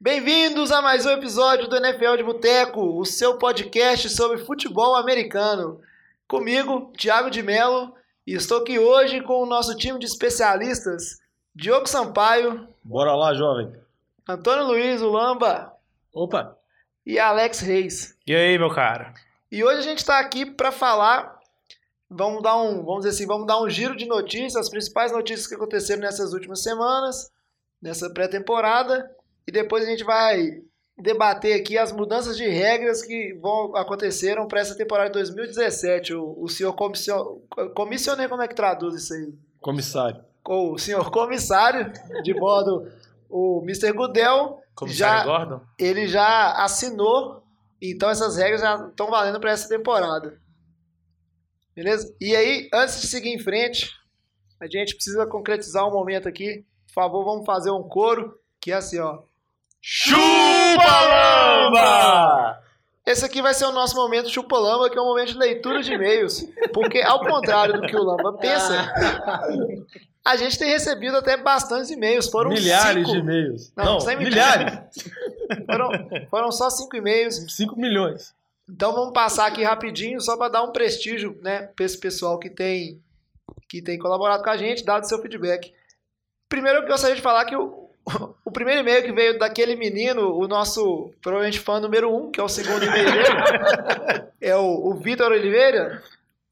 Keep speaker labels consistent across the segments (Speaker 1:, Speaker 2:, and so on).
Speaker 1: Bem-vindos a mais um episódio do NFL de Boteco, o seu podcast sobre futebol americano. Comigo, Thiago de Mello, e estou aqui hoje com o nosso time de especialistas, Diogo Sampaio,
Speaker 2: Bora lá, jovem.
Speaker 1: Antônio Luiz Ulamba
Speaker 3: Opa!
Speaker 1: e Alex Reis.
Speaker 4: E aí, meu cara?
Speaker 1: E hoje a gente está aqui para falar, vamos dar um, vamos dizer assim, vamos dar um giro de notícias, as principais notícias que aconteceram nessas últimas semanas, nessa pré-temporada, e depois a gente vai debater aqui as mudanças de regras que vão aconteceram para essa temporada de 2017. O, o senhor comission, comissioner, como é que traduz isso aí?
Speaker 2: Comissário.
Speaker 1: O senhor comissário de modo o Mr. Goodell
Speaker 4: Comissário
Speaker 1: já
Speaker 4: Gordon?
Speaker 1: ele já assinou, então essas regras já estão valendo para essa temporada. Beleza? E aí, antes de seguir em frente, a gente precisa concretizar um momento aqui. Por favor, vamos fazer um coro, que é assim, ó.
Speaker 4: Chupalamba!
Speaker 1: Esse aqui vai ser o nosso momento chupalamba, que é um momento de leitura de e-mails. Porque, ao contrário do que o Lamba pensa, a gente tem recebido até bastantes e-mails. Foram
Speaker 2: milhares
Speaker 1: cinco.
Speaker 2: de e-mails.
Speaker 1: Não,
Speaker 2: Não,
Speaker 1: sem
Speaker 2: milhares.
Speaker 1: Foram, foram só cinco e-mails.
Speaker 2: 5 milhões.
Speaker 1: Então vamos passar aqui rapidinho, só para dar um prestígio, né, para esse pessoal que tem que tem colaborado com a gente, dado seu feedback. Primeiro eu gostaria de falar que o, o primeiro e-mail que veio daquele menino, o nosso provavelmente fã número um, que é o segundo e-mail dele, é o, o Vitor Oliveira.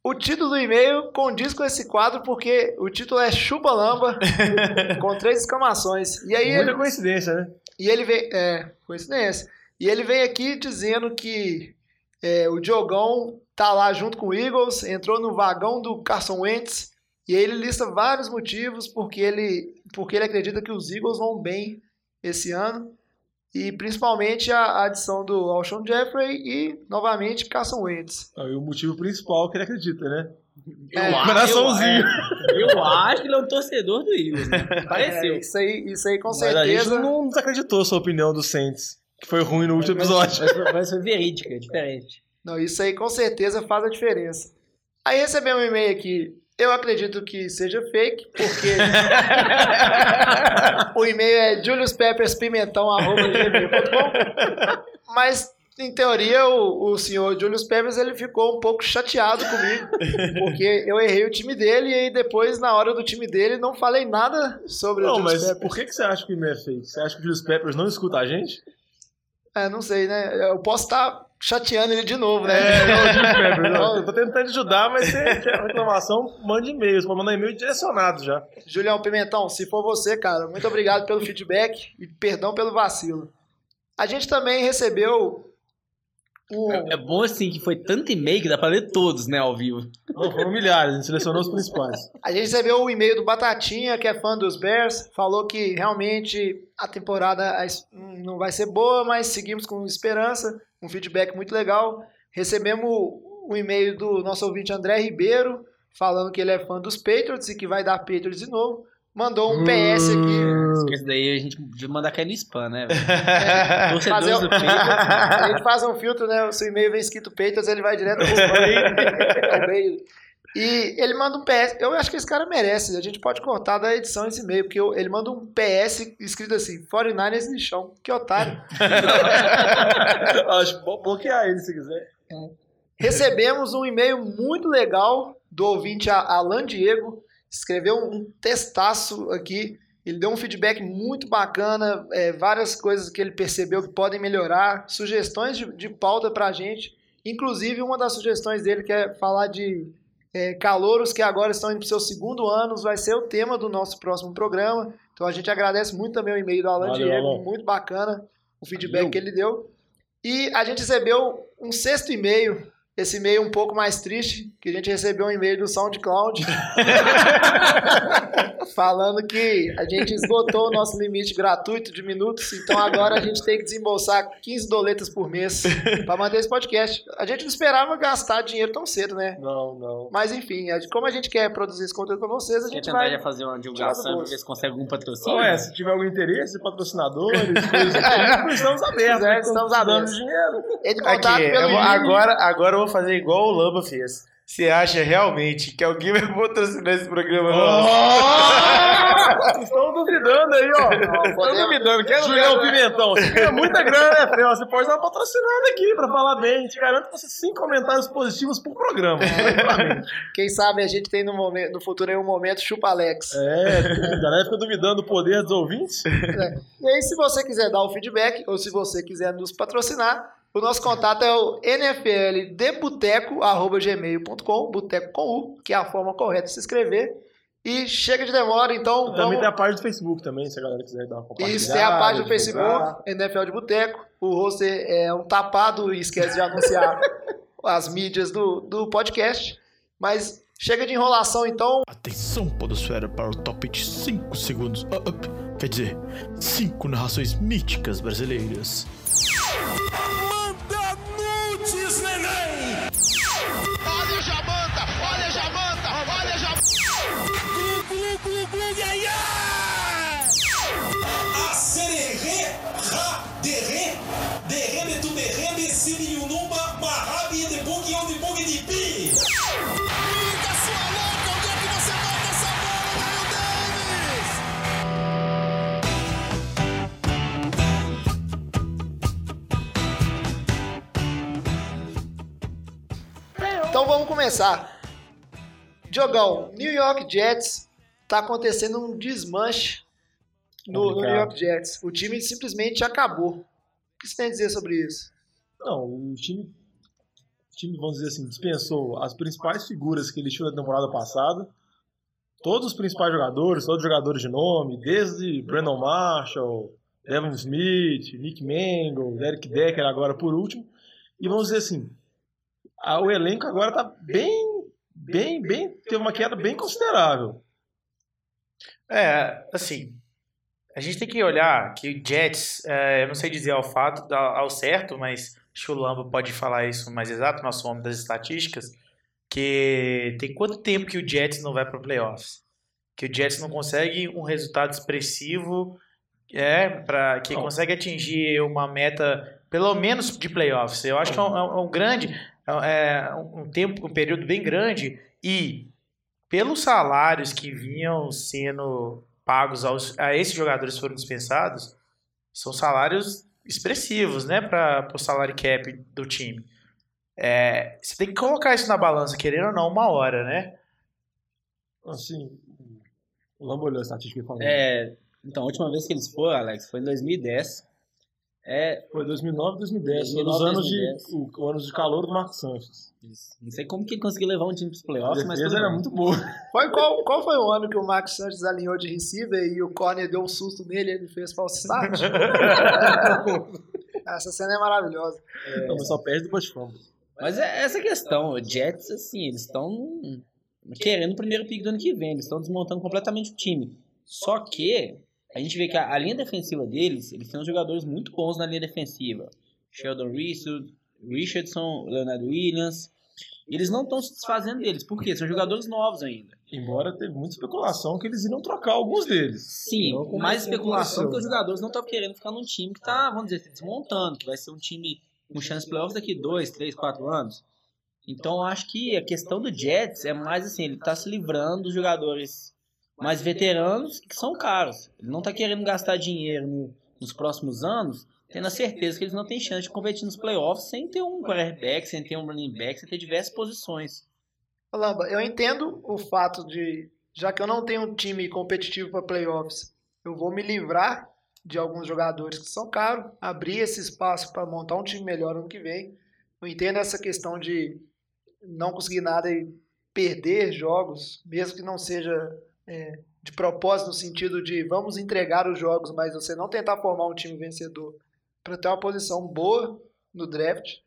Speaker 1: O título do e-mail condiz com esse quadro porque o título é Chupa Lamba, com três exclamações. E aí ele,
Speaker 2: Muita coincidência, né?
Speaker 1: e ele vem. É, coincidência. E ele vem aqui dizendo que é, o Diogão tá lá junto com o Eagles, entrou no vagão do Carson Wentz. E aí ele lista vários motivos porque ele, porque ele acredita que os Eagles vão bem esse ano. E principalmente a, a adição do Alshon Jeffrey e, novamente, Carson Wentz.
Speaker 2: Ah, E o motivo principal que ele acredita, né?
Speaker 1: É,
Speaker 3: Eu acho-
Speaker 2: coraçãozinho.
Speaker 3: Eu, eu acho que ele é um torcedor do Eagles, né? Pareceu.
Speaker 1: É, isso, aí, isso aí com
Speaker 2: Mas a gente
Speaker 1: certeza.
Speaker 2: não desacreditou a sua opinião do Saints, que foi ruim no último episódio.
Speaker 3: Mas, foi- mas foi verídica, é diferente.
Speaker 1: Não, isso aí com certeza faz a diferença. Aí recebemos um e-mail aqui. Eu acredito que seja fake, porque o e-mail é juliuspepperspimentão.gmail.com Mas, em teoria, o, o senhor Julius Peppers ele ficou um pouco chateado comigo, porque eu errei o time dele e aí depois, na hora do time dele, não falei nada sobre o
Speaker 2: Não,
Speaker 1: Julius
Speaker 2: mas
Speaker 1: Peppers.
Speaker 2: por que, que você acha que o e-mail é fake? Você acha que o Julius Peppers não escuta a gente?
Speaker 1: É, não sei, né? Eu posso estar chateando ele de novo, né?
Speaker 2: É, não. Eu tô tentando ajudar, mas se quer reclamação, mande e-mails. Pode mandar e-mail direcionado já.
Speaker 1: Julião Pimentão, se for você, cara, muito obrigado pelo feedback e perdão pelo vacilo. A gente também recebeu um,
Speaker 3: É bom assim que foi tanto e-mail que dá pra ler todos, né, ao vivo.
Speaker 2: Não, foram milhares, a gente selecionou os principais.
Speaker 1: a gente recebeu o e-mail do Batatinha, que é fã dos Bears, falou que realmente a temporada hum, não vai ser boa, mas seguimos com esperança, um feedback muito legal. Recebemos o e-mail do nosso ouvinte André Ribeiro, falando que ele é fã dos Patriots e que vai dar Patriots de novo. Mandou um PS aqui.
Speaker 3: Porque isso daí a gente devia mandar cair no spam, né?
Speaker 1: É, fazer
Speaker 3: do
Speaker 1: o-
Speaker 3: Patriots.
Speaker 1: A gente faz um filtro, né? O seu e-mail vem escrito Patriots, ele vai direto pro e-mail. E ele manda um PS. Eu acho que esse cara merece. A gente pode cortar da edição esse e-mail, porque eu- ele manda um PS escrito assim: 49ers no chão. Que otário.
Speaker 2: Acho que pode bloquear ele se quiser.
Speaker 1: Recebemos um e-mail muito legal do ouvinte Alan Diego. Escreveu um testaço aqui. Ele deu um feedback muito bacana, é, várias coisas que ele percebeu que podem melhorar, sugestões de, de pauta pra gente. Inclusive, uma das sugestões dele que é falar de é, calouros que agora estão indo para o seu segundo ano, vai ser o tema do nosso próximo programa. Então a gente agradece muito também o e-mail do Alan
Speaker 2: Valeu,
Speaker 1: Diego,
Speaker 2: Alan.
Speaker 1: muito bacana o feedback
Speaker 2: Valeu.
Speaker 1: que ele deu. E a gente recebeu um sexto e-mail, esse e-mail um pouco mais triste, que a gente recebeu um e-mail do SoundCloud falando que a gente esgotou o nosso limite gratuito de minutos, então agora a gente tem que desembolsar 15 doletas por mês para manter esse podcast. A gente não esperava gastar dinheiro tão cedo, né?
Speaker 2: Não, não.
Speaker 1: Mas enfim, como a gente quer produzir esse conteúdo para vocês, a
Speaker 3: Quer
Speaker 1: gente
Speaker 3: tentar
Speaker 1: vai.
Speaker 3: já fazer uma divulgação ver se consegue algum patrocínio?
Speaker 2: Ué, se tiver algum interesse, patrocinadores, coisas assim, estamos abertos.
Speaker 1: É,
Speaker 2: né?
Speaker 1: estamos abertos.
Speaker 2: dinheiro.
Speaker 1: Em
Speaker 4: Aqui,
Speaker 1: contato pelo
Speaker 4: eu vou- agora, agora eu vou fazer igual o Lamba fez. Você acha realmente que alguém vai patrocinar esse programa?
Speaker 2: Oh! Vocês estão duvidando aí, ó. Estão
Speaker 1: podemos-
Speaker 2: duvidando. Quer Julião Pimentão, você ganha muita grana, né, Fel? Você pode dar uma patrocinada aqui pra falar bem. Te garanto que você cinco comentários positivos por programa.
Speaker 1: Quem sabe a gente tem no, momento, no futuro aí um momento chupa Alex.
Speaker 2: É, a galera fica duvidando do poder dos ouvintes.
Speaker 1: E aí, se você quiser dar o feedback ou se você quiser nos patrocinar, o nosso contato é o nfldebuteco.gmail.com, boteco com U, que é a forma correta de se inscrever. E chega de demora, então
Speaker 2: Também
Speaker 1: vamos...
Speaker 2: tem a página do Facebook também, se a galera quiser dar uma compartilhada.
Speaker 1: Isso, tem a página do. Facebook, NFL de Boteco. O roster é um tapado e esquece de anunciar as mídias do, do podcast. Mas chega de enrolação, então.
Speaker 5: Atenção, Podosfera, para o top de 5 segundos. Ah, ah, quer dizer, 5 narrações míticas brasileiras. Glu, glu, ia, ia!
Speaker 6: Asererê, ra, derê, derreme tu derreme, simiunumba, marabi, de bug, de bug, de pi.
Speaker 7: Liga sua louca, onde é que você bota essa bola?
Speaker 1: Então vamos começar. Diogão, New York Jets tá acontecendo um desmanche no, no New. York Jets. O time simplesmente acabou. O que você tem a dizer sobre isso?
Speaker 2: Não, o time, o time, vamos dizer assim, dispensou as principais figuras que ele tinha na temporada passada. Todos os principais jogadores, todos os jogadores de nome, desde Brandon Marshall, Devin Smith, Nick Mangle, Derek Decker agora por último. E vamos dizer assim, a- o elenco agora tá bem, bem, bem, teve uma queda bem considerável.
Speaker 4: É, assim, a gente tem que olhar que o Jets, é, eu não sei dizer ao fato, ao, certo, mas acho que o Lamba pode falar isso mais exato, nosso homem das estatísticas, que tem quanto tempo que o Jets não vai para playoffs? Que o Jets não consegue um resultado expressivo, é, para que
Speaker 2: Não.
Speaker 4: consegue atingir uma meta, pelo menos de playoffs. Eu acho que é um, é um grande, é um tempo, um período bem grande e pelos salários que vinham sendo pagos aos, a esses jogadores que foram dispensados, são salários expressivos, né, para o salário cap do time. É, você tem que colocar isso na balança, querendo ou não, uma hora, né?
Speaker 2: Assim, o Lambo olhou a estatística e falou.
Speaker 3: É, então, a última vez que eles foram, Alex, foi em 2010. É,
Speaker 2: Foi 2009 2010, foi
Speaker 3: 2009,
Speaker 2: os anos de,
Speaker 3: 2010.
Speaker 2: o, o anos de calor do Marcos Sanches.
Speaker 3: não sei como que ele conseguiu levar um time pros playoffs,
Speaker 2: A
Speaker 3: mas
Speaker 2: era muito boa.
Speaker 1: Foi, qual, qual foi o ano que o Max Sanches alinhou de receiver e o Corner deu um susto nele e ele fez false start? Essa cena é maravilhosa.
Speaker 2: Não, mas só perde do Bush Fumble.
Speaker 3: Mas é essa questão, o Jets, assim, eles estão querendo o primeiro pick do ano que vem, eles estão desmontando completamente o time. Só que a gente vê que a, a linha defensiva deles, eles têm uns jogadores muito bons na linha defensiva. Sheldon Richardson, Richardson Leonardo Williams. Eles não estão se desfazendo deles, por quê? São jogadores novos ainda.
Speaker 2: Embora teve muita especulação que eles iriam trocar alguns deles.
Speaker 3: Sim, mais especulação porque os jogadores não estão querendo ficar num time que tá, vamos dizer, se desmontando, que vai ser um time com chance de playoffs daqui dois, três, quatro anos. Então eu acho que a questão do Jets é mais assim, ele tá se livrando dos jogadores mais veteranos que são caros. Ele não tá querendo gastar dinheiro no- nos próximos anos, tendo a certeza que eles não têm chance de competir nos playoffs sem ter um quarterback, sem ter um running back, sem ter diversas posições.
Speaker 1: Lamba, eu entendo o fato de, já que eu não tenho um time competitivo para playoffs, eu vou me livrar de alguns jogadores que são caros, abrir esse espaço para montar um time melhor ano que vem. Eu entendo essa questão de não conseguir nada e perder jogos, mesmo que não seja é, de propósito no sentido de vamos entregar os jogos, mas você não tentar formar um time vencedor para ter uma posição boa no draft.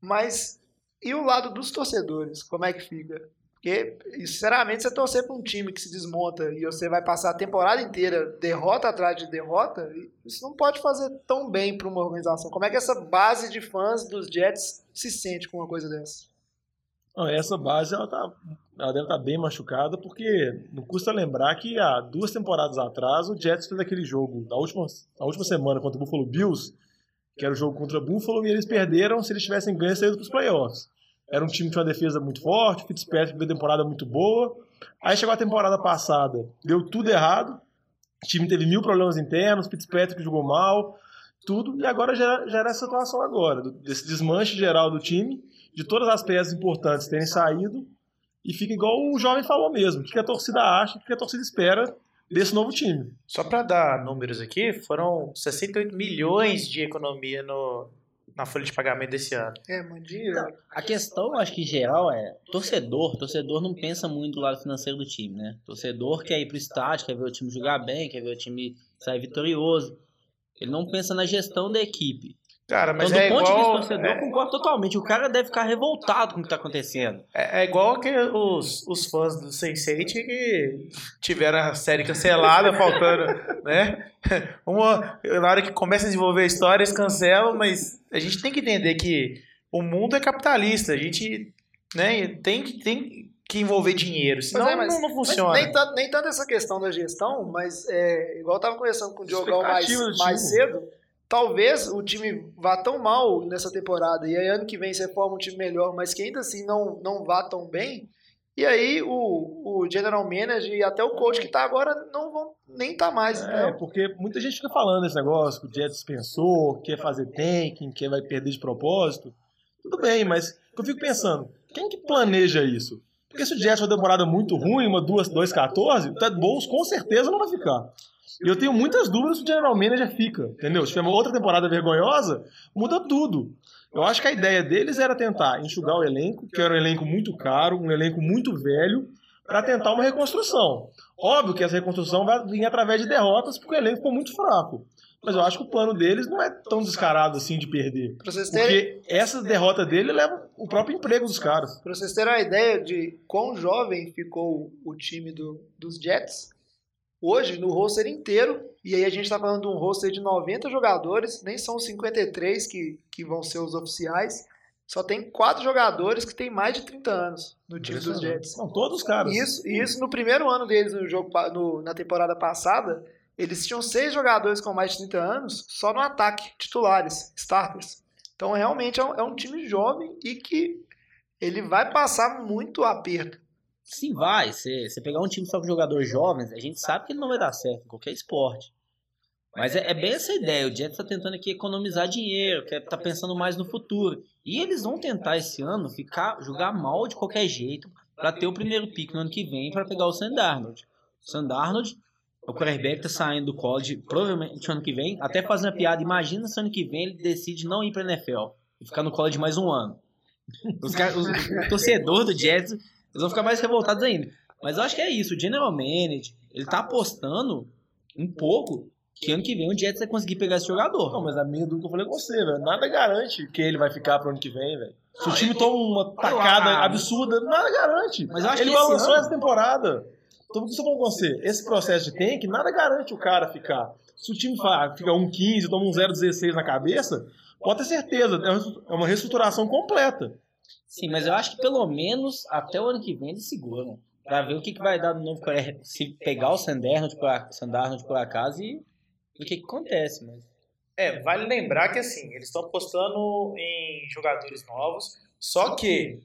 Speaker 1: Mas e o lado dos torcedores, como é que fica? Porque, sinceramente, você torcer para um time que se desmonta e você vai passar a temporada inteira derrota atrás de derrota, isso não pode fazer tão bem para uma organização. Como é que essa base de fãs dos Jets se sente com uma coisa dessa?
Speaker 2: Essa base ela, tá, ela deve estar bem machucada, porque não custa lembrar que há duas temporadas atrás o Jets fez aquele jogo na última, na última semana contra o Buffalo Bills, que era o jogo contra o Buffalo, e eles perderam se eles tivessem ganho saído para os playoffs. Era um time que tinha uma defesa muito forte, o Fitzpatrick veio temporada muito boa. Aí chegou a temporada passada, deu tudo errado. O time teve mil problemas internos, Fitzpatrick jogou mal, tudo, e agora já, já era essa situação agora, desse desmanche geral do time, de todas as peças importantes terem saído, e fica igual o jovem falou mesmo, o que a torcida acha, o que a torcida espera desse novo time.
Speaker 4: Só para dar números aqui, foram 68 milhões de economia no, na folha de pagamento desse ano.
Speaker 1: É, muito dinheiro.
Speaker 3: A questão, acho que em geral é torcedor. Torcedor não pensa muito do lado financeiro do time, né? Torcedor quer ir pro estádio, quer ver o time jogar bem, quer ver o time sair vitorioso. Ele não pensa na gestão da equipe.
Speaker 4: Cara, mas
Speaker 3: então, do
Speaker 4: é
Speaker 3: ponto de vista
Speaker 4: igual,
Speaker 3: do torcedor, eu
Speaker 4: é,
Speaker 3: concordo totalmente. O cara deve ficar revoltado com o que tá acontecendo.
Speaker 4: é- é igual que os, os fãs do Sense8 que tiveram a série cancelada, faltando, né? Uma, na hora que começa a desenvolver a história, eles cancelam, mas a gente tem que entender que o mundo é capitalista, a gente né, tem, que- tem que envolver dinheiro, senão
Speaker 1: é, mas-
Speaker 4: não, não
Speaker 1: Mas
Speaker 4: funciona.
Speaker 1: nem, tanto, nem tanto essa questão da gestão, mas é, igual eu tava conversando com o Diogão mais, mais cedo, talvez o time vá tão mal nessa temporada, e aí ano que vem você forma um time melhor, mas que ainda assim não, não vá tão bem, e aí o, o general manager e até o coach que tá agora não vão nem tá mais.
Speaker 2: É,
Speaker 1: entendeu?
Speaker 2: porque muita gente fica falando esse negócio, que o Jets dispensou, quer fazer tanking, que vai perder de propósito. Tudo bem, mas eu fico pensando, quem que planeja isso? Porque se o Jets for uma temporada muito ruim, uma 2-14, o Ted Bowles com certeza não vai ficar. E eu tenho muitas dúvidas se o General Manager fica, entendeu? Se tiver uma outra temporada vergonhosa, muda tudo. Eu acho que a ideia deles era tentar enxugar o elenco, que era um elenco muito caro, um elenco muito velho, para tentar uma reconstrução. Óbvio que essa reconstrução vai vir através de derrotas, porque o elenco ficou muito fraco. Mas eu acho que o plano deles não é tão descarado assim de perder.
Speaker 1: Terem,
Speaker 2: Porque essa derrota dele leva o próprio emprego dos caras.
Speaker 1: pra vocês terem uma ideia de quão jovem ficou o time do, dos Jets, hoje no roster inteiro, e aí a gente tá falando de um roster de 90 jogadores, nem são os 53 que, que vão ser os oficiais, só tem quatro jogadores que têm mais de 30 anos no time dos Jets.
Speaker 2: São todos os caras.
Speaker 1: Isso, isso no primeiro ano deles no jogo, no- na temporada passada, eles tinham seis jogadores com mais de 30 anos só no ataque, titulares, starters. Então realmente é um, é um time jovem e que ele vai passar muito aperto.
Speaker 3: Sim, vai. Você você pegar um time só com jogadores jovens, a gente sabe que ele não vai dar certo em qualquer esporte. Mas é, é bem essa ideia. O Jets tá tentando aqui economizar dinheiro, quer tá pensando mais no futuro. E eles vão tentar esse ano ficar jogar mal de qualquer jeito para ter o primeiro pick no ano que vem para pegar o Sam Darnold. O Sam Darnold, o quarterback tá saindo do college provavelmente ano que vem, até fazendo a piada, imagina se ano que vem ele decide não ir pra NFL e ficar no college mais um ano. Os, caras- os, o torcedor do Jets eles vão ficar mais revoltados ainda. Mas eu acho que é isso. O General Manager, ele tá apostando um pouco que ano que vem o Jets vai conseguir pegar esse jogador.
Speaker 2: Não, mas a minha dúvida que eu falei com você, velho. Nada garante que ele vai ficar pro ano que vem, velho. Se o time toma uma tacada
Speaker 3: Ah,
Speaker 2: absurda, nada garante.
Speaker 3: Mas eu acho
Speaker 2: ele
Speaker 3: que
Speaker 2: balançou
Speaker 3: ano-
Speaker 2: essa temporada. Então, por que eu tô falando com você? Esse processo de tank, nada garante o cara ficar. Se o time fica um 15, toma um 0,16 na cabeça, pode ter certeza, é uma reestruturação completa.
Speaker 3: Sim, mas eu acho que pelo menos até o ano que vem eles seguram. Pra ver o que, que vai dar no novo. Se pegar o Sandarnold por, a- por acaso e o que, que acontece. Mas...
Speaker 4: É, vale lembrar que assim, eles estão apostando em jogadores novos, só que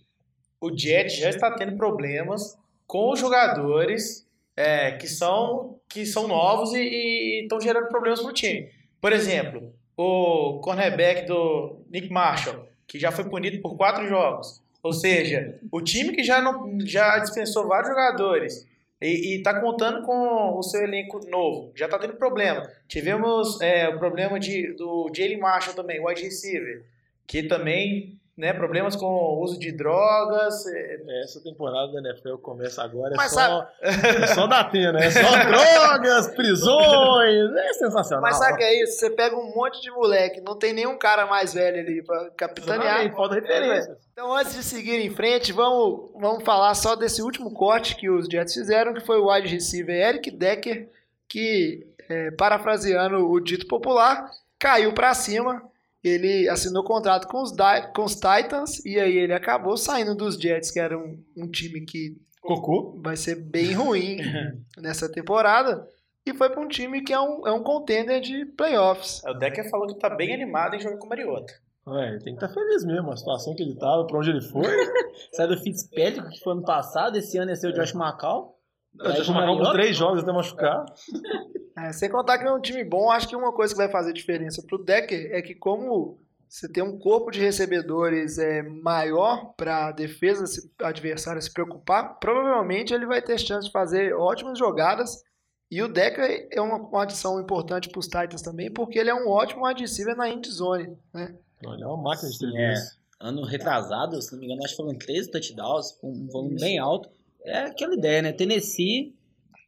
Speaker 4: o Jet já está tendo problemas com os jogadores é, que, são, que são novos e estão gerando problemas para o time. Por exemplo, o cornerback do Nick Marshall, que já foi punido por quatro jogos. Ou seja, o time que já, não, já dispensou vários jogadores e está contando com o seu elenco novo, já está tendo problema. Tivemos é, o problema de, do Jalen Marshall também, wide receiver, que também, né, problemas com o uso de drogas. é,
Speaker 2: Essa temporada da NFL começa agora, é
Speaker 1: Mas
Speaker 2: só, é só da Atena, é só drogas, prisões, é sensacional.
Speaker 1: Mas sabe o que é isso? Você pega um monte de moleque, não tem nenhum cara mais velho ali pra capitanear.
Speaker 2: Exatamente, falta referência.
Speaker 1: Então, antes de seguir em frente, vamos, vamos falar só desse último corte que os Jets fizeram, que foi o wide receiver Eric Decker, que, é, parafraseando o dito popular, caiu pra cima. Ele assinou contrato com os, Di- com os Titans e aí ele acabou saindo dos Jets, que era um, um time que
Speaker 2: Cocô.
Speaker 1: vai ser bem ruim nessa temporada, e foi para um time que é um, é um contender de playoffs.
Speaker 4: O Decker falou que tá bem animado em jogar com o Mariota.
Speaker 2: É, ele tem que estar feliz mesmo, a situação que ele tava, pra onde ele foi.
Speaker 3: Sai do Fitzpatrick, que foi ano passado, esse ano ia ser o Josh McCall. Com o
Speaker 2: marcado por
Speaker 3: Mariota.
Speaker 2: três jogos até machucar.
Speaker 1: É, sem contar que é um time bom, acho que uma coisa que vai fazer diferença pro Decker é que como você tem um corpo de recebedores é, maior para a defesa se- adversária se preocupar, provavelmente ele vai ter chance de fazer ótimas jogadas. E o Decker é uma, uma adição importante para os Titans também, porque ele é um ótimo receiver na end zone. Né?
Speaker 2: Não, ele é uma máquina de
Speaker 3: Sim,
Speaker 2: três
Speaker 3: Ano retrasado, se não me engano, acho que foram 13 touchdowns, um volume bem alto. É aquela ideia, né? Tennessee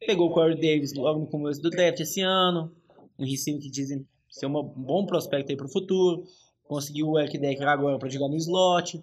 Speaker 3: pegou o Corey Davis logo no começo do draft esse ano, um receiver que dizem ser um bom prospecto aí pro futuro. Conseguiu o Eric Decker agora para jogar no slot. O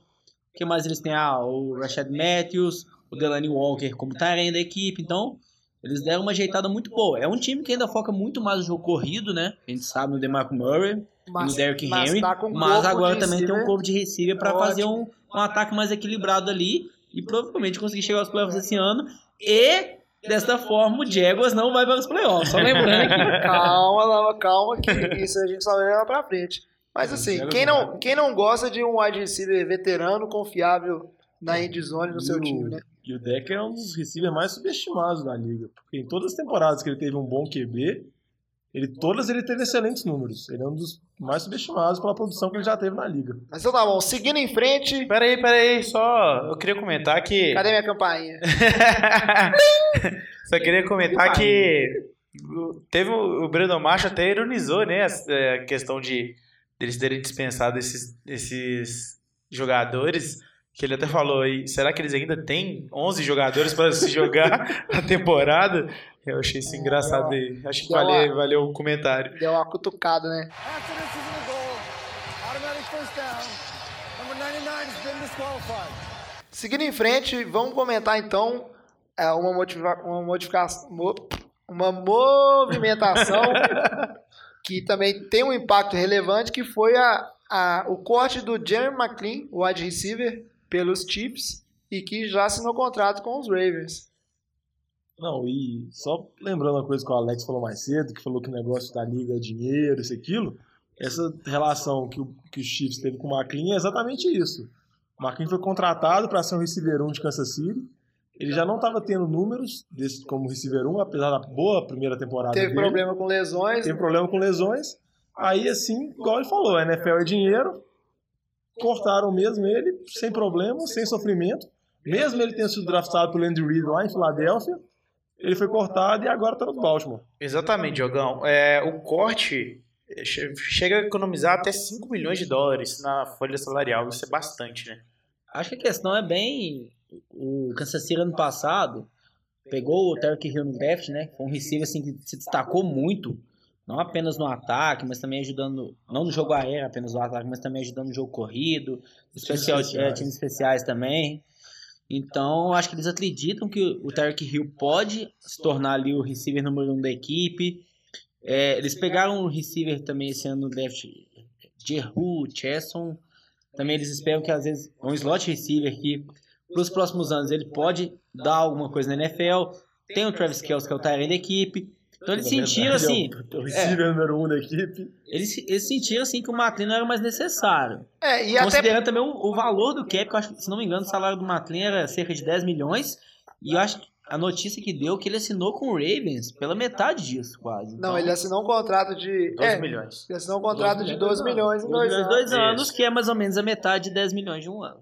Speaker 3: que mais eles têm? Ah, o Rashad Matthews, o Delaney Walker como tarém da equipe. Então, eles deram uma ajeitada muito boa. É um time que ainda foca muito mais no jogo corrido, né? A gente sabe no DeMarco Murray, no Derrick
Speaker 1: mas
Speaker 3: Henry,
Speaker 1: tá com
Speaker 3: mas agora também tem um corpo de receiver para
Speaker 1: Ótimo.
Speaker 3: fazer um, um ataque mais equilibrado ali e provavelmente conseguir chegar aos playoffs esse ano. E desta forma o Jaguars não vai para os playoffs. Só lembrando que
Speaker 1: Calma, Lava, calma, que isso a gente só vai levar pra frente. Mas assim,
Speaker 2: Jaguars
Speaker 1: quem
Speaker 2: não
Speaker 1: quem não gosta de um wide receiver veterano, confiável na end zone no seu
Speaker 2: E o-
Speaker 1: time, né?
Speaker 2: E o Decker é um dos receivers mais subestimados da liga. Porque em todas as temporadas que ele teve um bom QB, ele, todas ele teve excelentes números. Ele é um dos mais subestimados pela produção que ele já teve na liga.
Speaker 1: Mas então tá bom, seguindo em frente.
Speaker 4: Peraí, peraí, só. Eu queria comentar que.
Speaker 1: Cadê minha campainha?
Speaker 4: Só queria comentar que teve o o Brandon Marshall até ironizou, né, a a questão de eles terem dispensado esses, esses jogadores, que ele até falou aí, será que eles ainda têm 11 jogadores para se jogar a temporada? Eu achei isso engraçado aí. Acho que
Speaker 1: Deu uma-
Speaker 4: valeu, valeu o comentário.
Speaker 1: Deu uma cutucada, né?
Speaker 7: After this is in the goal. Automatic first down. Number 99 has been disqualified.
Speaker 1: Seguindo em frente, vamos comentar então é, uma, motiva uma modificação. mo- Uma movimentação que também tem um impacto relevante, que foi a, a, o corte do Jeremy McLean, o wide receiver, pelos Chiefs, e que já assinou contrato com os Ravens.
Speaker 2: Não, e só lembrando uma coisa que o Alex falou mais cedo, que falou que o negócio da liga é dinheiro, isso e aquilo, essa relação que o, que o Chiefs teve com o McLean é exatamente isso. O McLean foi contratado para ser um receiver 1 de Kansas City. Ele já não estava tendo números desse, como receiver 1, apesar da boa primeira temporada
Speaker 1: Teve
Speaker 2: dele.
Speaker 1: problema com lesões.
Speaker 2: Teve problema com lesões. Aí, assim, igual ele falou, a NFL é dinheiro. Cortaram mesmo ele, sem problema, sem sofrimento. Mesmo ele tendo sido draftado pelo Andy Reid lá em Filadélfia, ele foi cortado e agora tá no Baltimore.
Speaker 4: Exatamente, Diogão. É, o corte che- chega a economizar até 5 milhões de dólares na folha salarial. Isso é bastante, né?
Speaker 3: acho que a questão é bem. O Kansas City ano passado pegou o Tarek Hill no draft, né? Foi um receiver assim, que se destacou muito. Não apenas no ataque, mas também ajudando. Não no jogo aéreo, apenas no ataque, mas também ajudando no jogo corrido. Especial,
Speaker 2: especiais.
Speaker 3: é, times especiais também. Então, acho que eles acreditam que o Tarek Hill pode se tornar ali o receiver número um da equipe. É, eles pegaram um receiver também esse ano no draft, Jehu, Chesson. Também eles esperam que às vezes um slot receiver que para os próximos anos ele pode dar alguma coisa na NFL. Tem o Travis Kelce que é o Tyrant da equipe. Então eles sentiram assim,
Speaker 2: É o, o receiver número 1 um da equipe.
Speaker 3: eles, eles sentiram assim que o McLean não era mais necessário.
Speaker 1: É, e até
Speaker 3: Considerando também o, o valor do cap, que eu acho que, se não me engano, o salário do McLean era cerca de 10 milhões. E eu acho que a notícia que deu é que ele assinou com o Ravens pela metade disso, quase.
Speaker 1: Não,
Speaker 3: Então,
Speaker 1: ele assinou um contrato de.
Speaker 4: 12
Speaker 1: é,
Speaker 4: milhões.
Speaker 1: ele assinou um contrato de 12 milhões em
Speaker 3: 12
Speaker 1: dois
Speaker 3: milhões,
Speaker 1: anos.
Speaker 3: dois anos,
Speaker 4: Isso.
Speaker 3: que é mais ou menos a metade de 10 milhões de um ano.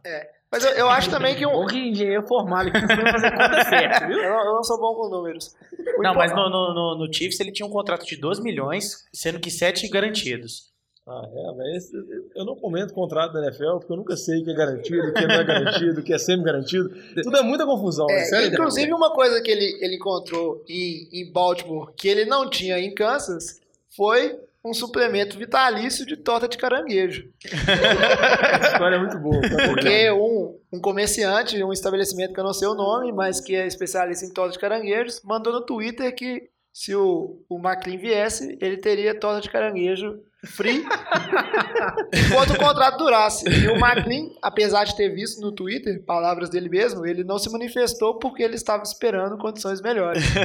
Speaker 1: Mas eu, eu acho também que um.
Speaker 3: Bom que engenheiro formal aqui não fazer conta certa, viu?
Speaker 1: Eu não, eu não sou bom com números. O
Speaker 4: Não, mas no, no, no, no Chiefs ele tinha um contrato de 12 milhões, sendo que 7 garantidos.
Speaker 2: Ah, é, mas eu não comento contrato da NFL porque eu nunca sei o que é garantido, o que não é garantido, o que é semi-garantido. Tudo é muita confusão.
Speaker 1: É,
Speaker 2: é sério,
Speaker 1: inclusive, uma coisa que ele, ele encontrou em, em Baltimore que ele não tinha em Kansas foi um suplemento vitalício de torta de caranguejo.
Speaker 2: Essa história é muito boa. tá
Speaker 1: Porque um, um comerciante, um estabelecimento que eu não sei o nome, mas que é especialista em torta de caranguejos, mandou no Twitter que se o, o McLean viesse, ele teria torta de caranguejo free enquanto o contrato durasse. E o McLean, apesar de ter visto no Twitter, palavras dele mesmo, ele não se manifestou porque ele estava esperando condições melhores.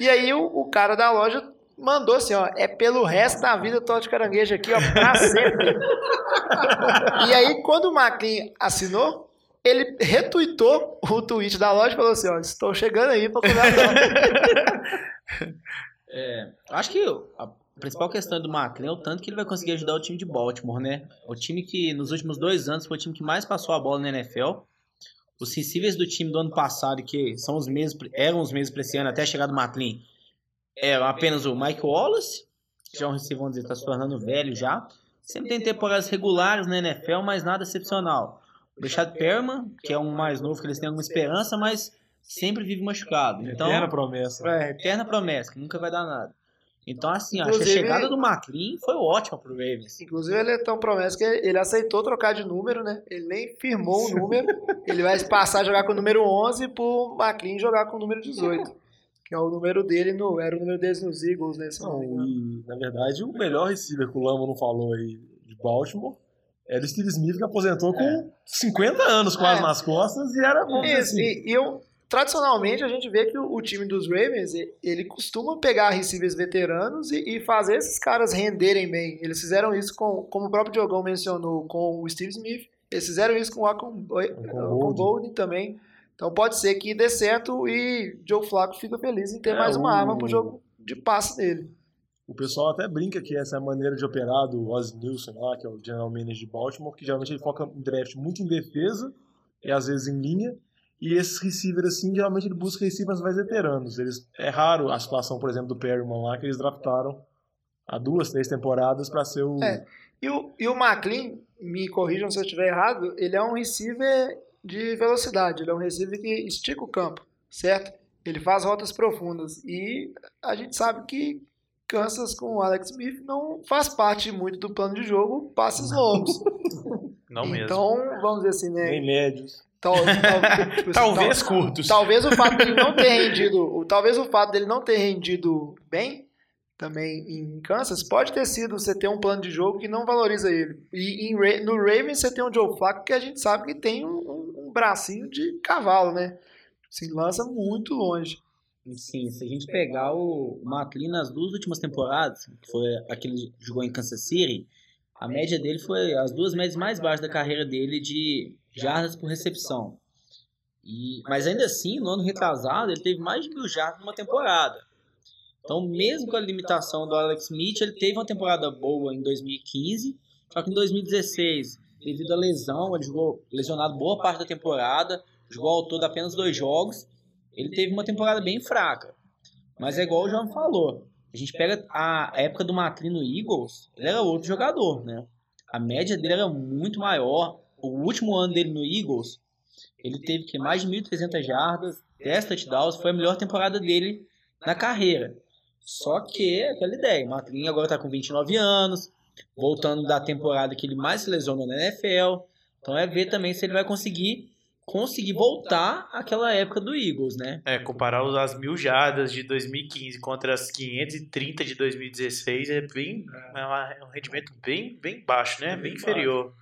Speaker 1: E aí o, o cara da loja mandou assim, ó, é pelo resto da vida torta de caranguejo aqui, ó, pra sempre. E aí, quando o McLean assinou, ele retuitou o tweet da loja e falou assim: ó, estou chegando aí pra torta.
Speaker 3: É, acho que a principal questão do McLean é o tanto que ele vai conseguir ajudar o time de Baltimore, né? O time que nos últimos dois anos foi o time que mais passou a bola na NFL. Os receivers do time do ano passado, que são os mesmos, eram os mesmos para esse ano, até a chegada do McLean, eram apenas o Mike Wallace, que já é um receiver, vamos dizer, está se tornando velho já. Sempre tem temporadas regulares na NFL, mas nada excepcional. O Richard Perman, que é um mais novo, que eles têm alguma esperança, mas sempre vive machucado. Então,
Speaker 2: Eterna promessa.
Speaker 3: é, eterna promessa, que nunca vai dar nada. Então, assim, acho que a chegada do McLean foi ótima pro Ravens.
Speaker 1: Inclusive, ele é tão promessa que ele aceitou trocar de número, né? Ele nem firmou o número. ele vai passar a jogar com o número 11 pro McLean jogar com o número 18. Que é o número dele no. Era o número deles nos Eagles, né? Se não
Speaker 2: e, na verdade, o melhor receiver que o Lamo não falou aí de Baltimore era o Steve Smith, que aposentou com 50 anos quase
Speaker 1: É.
Speaker 2: nas costas e era, dizer
Speaker 1: Isso,
Speaker 2: assim,
Speaker 1: e, e eu, tradicionalmente a gente vê que o, o time dos Ravens ele costuma pegar receivers veteranos e, e fazer esses caras renderem bem. Eles fizeram isso com, como o próprio Diogão mencionou, com o Steve Smith. Eles fizeram isso com o Akon com
Speaker 2: Bolden.
Speaker 1: Bolden também. Então pode ser que dê certo e Joe Flacco fica feliz em ter
Speaker 2: É,
Speaker 1: mais uma
Speaker 2: o-
Speaker 1: arma pro jogo de passe dele.
Speaker 2: O pessoal até brinca que essa é a maneira de operar do Oz Nilson lá, que é o general manager de Baltimore, que geralmente ele foca em draft muito em defesa e às vezes em linha. E esses receivers, assim, geralmente ele busca receivers mais veteranos. Eles, é raro a situação, por exemplo, do Perryman lá, que eles draftaram há duas, três temporadas para ser o.
Speaker 1: É. E o, e o McLean, me corrijam se eu estiver errado, ele é um receiver de velocidade, ele é um receiver que estica o campo, certo? Ele faz rotas profundas. E a gente sabe que Kansas com o Alex Smith não faz parte muito do plano de jogo passes longos.
Speaker 4: Não mesmo.
Speaker 1: Então, vamos dizer assim, né?
Speaker 2: Nem médios.
Speaker 1: Tal- tal- tipo assim,
Speaker 4: Talvez
Speaker 1: tal-
Speaker 4: curtos.
Speaker 1: Talvez o fato dele não ter rendido, o- talvez o fato dele não ter rendido bem também em Kansas pode ter sido você ter um plano de jogo que não valoriza ele. E em no Ravens você tem um Joe Flacco que a gente sabe que tem um bracinho de cavalo, né? Se lança muito longe.
Speaker 3: Sim, se a gente pegar o McLean nas duas últimas temporadas, que foi aquele que jogou em Kansas City, a média dele foi as duas médias mais baixas da carreira dele de jardas por recepção. E, mas ainda assim, no ano retrasado, ele teve mais de mil jardas numa temporada. Então, mesmo com a limitação do Alex Smith, ele teve uma temporada boa em 2015, só que em 2016, devido à lesão, ele jogou lesionado boa parte da temporada, jogou ao todo apenas dois jogos, ele teve uma temporada bem fraca. Mas é igual o João falou. A gente pega a época do McLean no Eagles, ele era outro jogador, né? A média dele era muito maior. O último ano dele no Eagles, ele teve que mais de 1.300 jardas, 10 touchdowns, foi a melhor temporada dele na carreira. Só que, aquela ideia, o McLean agora tá com 29 anos, voltando da temporada que ele mais se lesionou na NFL. Então é ver também se ele vai conseguir conseguir voltar àquela época do Eagles, né?
Speaker 4: É, comparar as mil jardas de 2015 contra as 530 de 2016 é bem é é um rendimento bem, bem baixo, né? Bem inferior.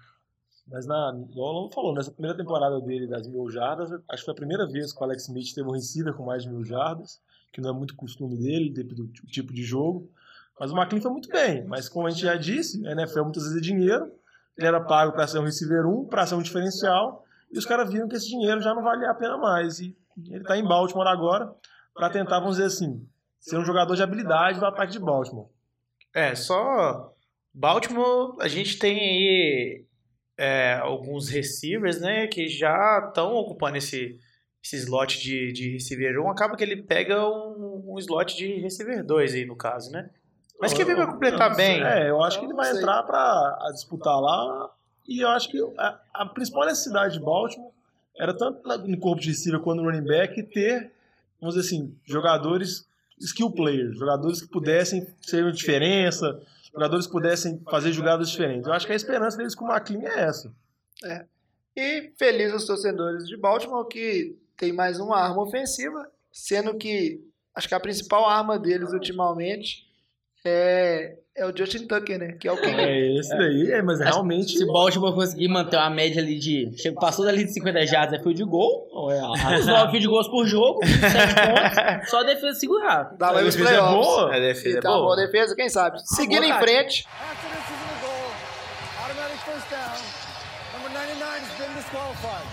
Speaker 2: Mas, na, igual o Lamo falou, nessa primeira temporada dele das mil jardas, acho que foi a primeira vez que o Alex Smith teve um receiver com mais de mil jardas, que não é muito costume dele, do tipo de jogo. Mas o McLean foi muito bem. Mas, como a gente já disse, a NFL muitas vezes é dinheiro. Ele era pago para ser um receiver 1, para ser um diferencial. E os caras viram que esse dinheiro já não valia a pena mais. E ele está em Baltimore agora para tentar, vamos dizer assim, ser um jogador de habilidade do ataque de Baltimore.
Speaker 4: É, só Baltimore, a gente tem aí é, alguns receivers, né, que já estão ocupando esse, esse slot de, de receiver 1. Acaba que ele pega um, um slot de receiver 2 aí, no caso, né? Mas que vem pra completar bem.
Speaker 2: É, eu acho que ele vai
Speaker 1: Sei.
Speaker 2: entrar para disputar lá. E eu acho que a, a principal necessidade de Baltimore era tanto no corpo de receiver quanto no running back ter, vamos dizer assim, jogadores skill players, jogadores que pudessem ser uma diferença, jogadores que pudessem fazer jogadas diferentes. Eu acho que a esperança deles com o McLean é essa.
Speaker 1: E feliz os torcedores de Baltimore que tem mais uma arma ofensiva, sendo que acho que a principal arma deles ultimamente é, é o Justin Tucker, né? Que é o que
Speaker 2: É esse daí, é, mas realmente.
Speaker 3: Se Baltimore conseguir manter uma média ali de. Passou dali de 50 jardas, é field de gol. Os 9 field goals por jogo, 7 pontos. Só a defesa segurar.
Speaker 1: dá lá os
Speaker 2: é
Speaker 1: playoffs.
Speaker 2: boa.
Speaker 4: A defesa é
Speaker 1: Então, boa
Speaker 4: boa.
Speaker 1: defesa, quem sabe? Seguindo em frente,
Speaker 7: After this is the goal. Automatic first down. Number 99 has been disqualified.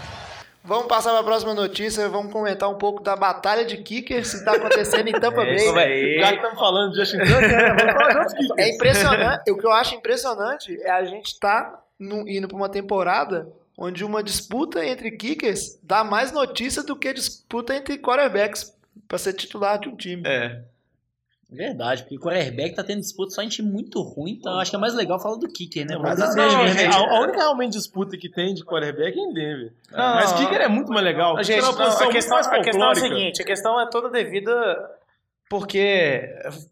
Speaker 1: Vamos passar para a próxima notícia. Vamos comentar um pouco da batalha de kickers que está acontecendo em Tampa Bay.
Speaker 4: Aí.
Speaker 2: Já que estamos falando de Justin Tucker, né? Vamos falar de outros kickers.
Speaker 1: É impressionante. o que eu acho impressionante é a gente estar indo para uma temporada onde uma disputa entre kickers dá mais notícia do que disputa entre quarterbacks para ser titular de um time.
Speaker 4: É.
Speaker 3: Verdade, porque o quarterback tá tendo disputa só em time muito ruim, então eu acho que é mais legal falar do kicker, né?
Speaker 2: Mas
Speaker 3: Mas
Speaker 2: assim,
Speaker 3: assim,
Speaker 2: gente, a, a única realmente disputa que tem de quarterback é em Denver.
Speaker 4: Não,
Speaker 2: Mas
Speaker 4: não,
Speaker 2: kicker é muito mais legal.
Speaker 4: A, gente,
Speaker 2: é
Speaker 4: não, a, questão,
Speaker 2: mais
Speaker 4: a questão é a seguinte, a questão é toda devida porque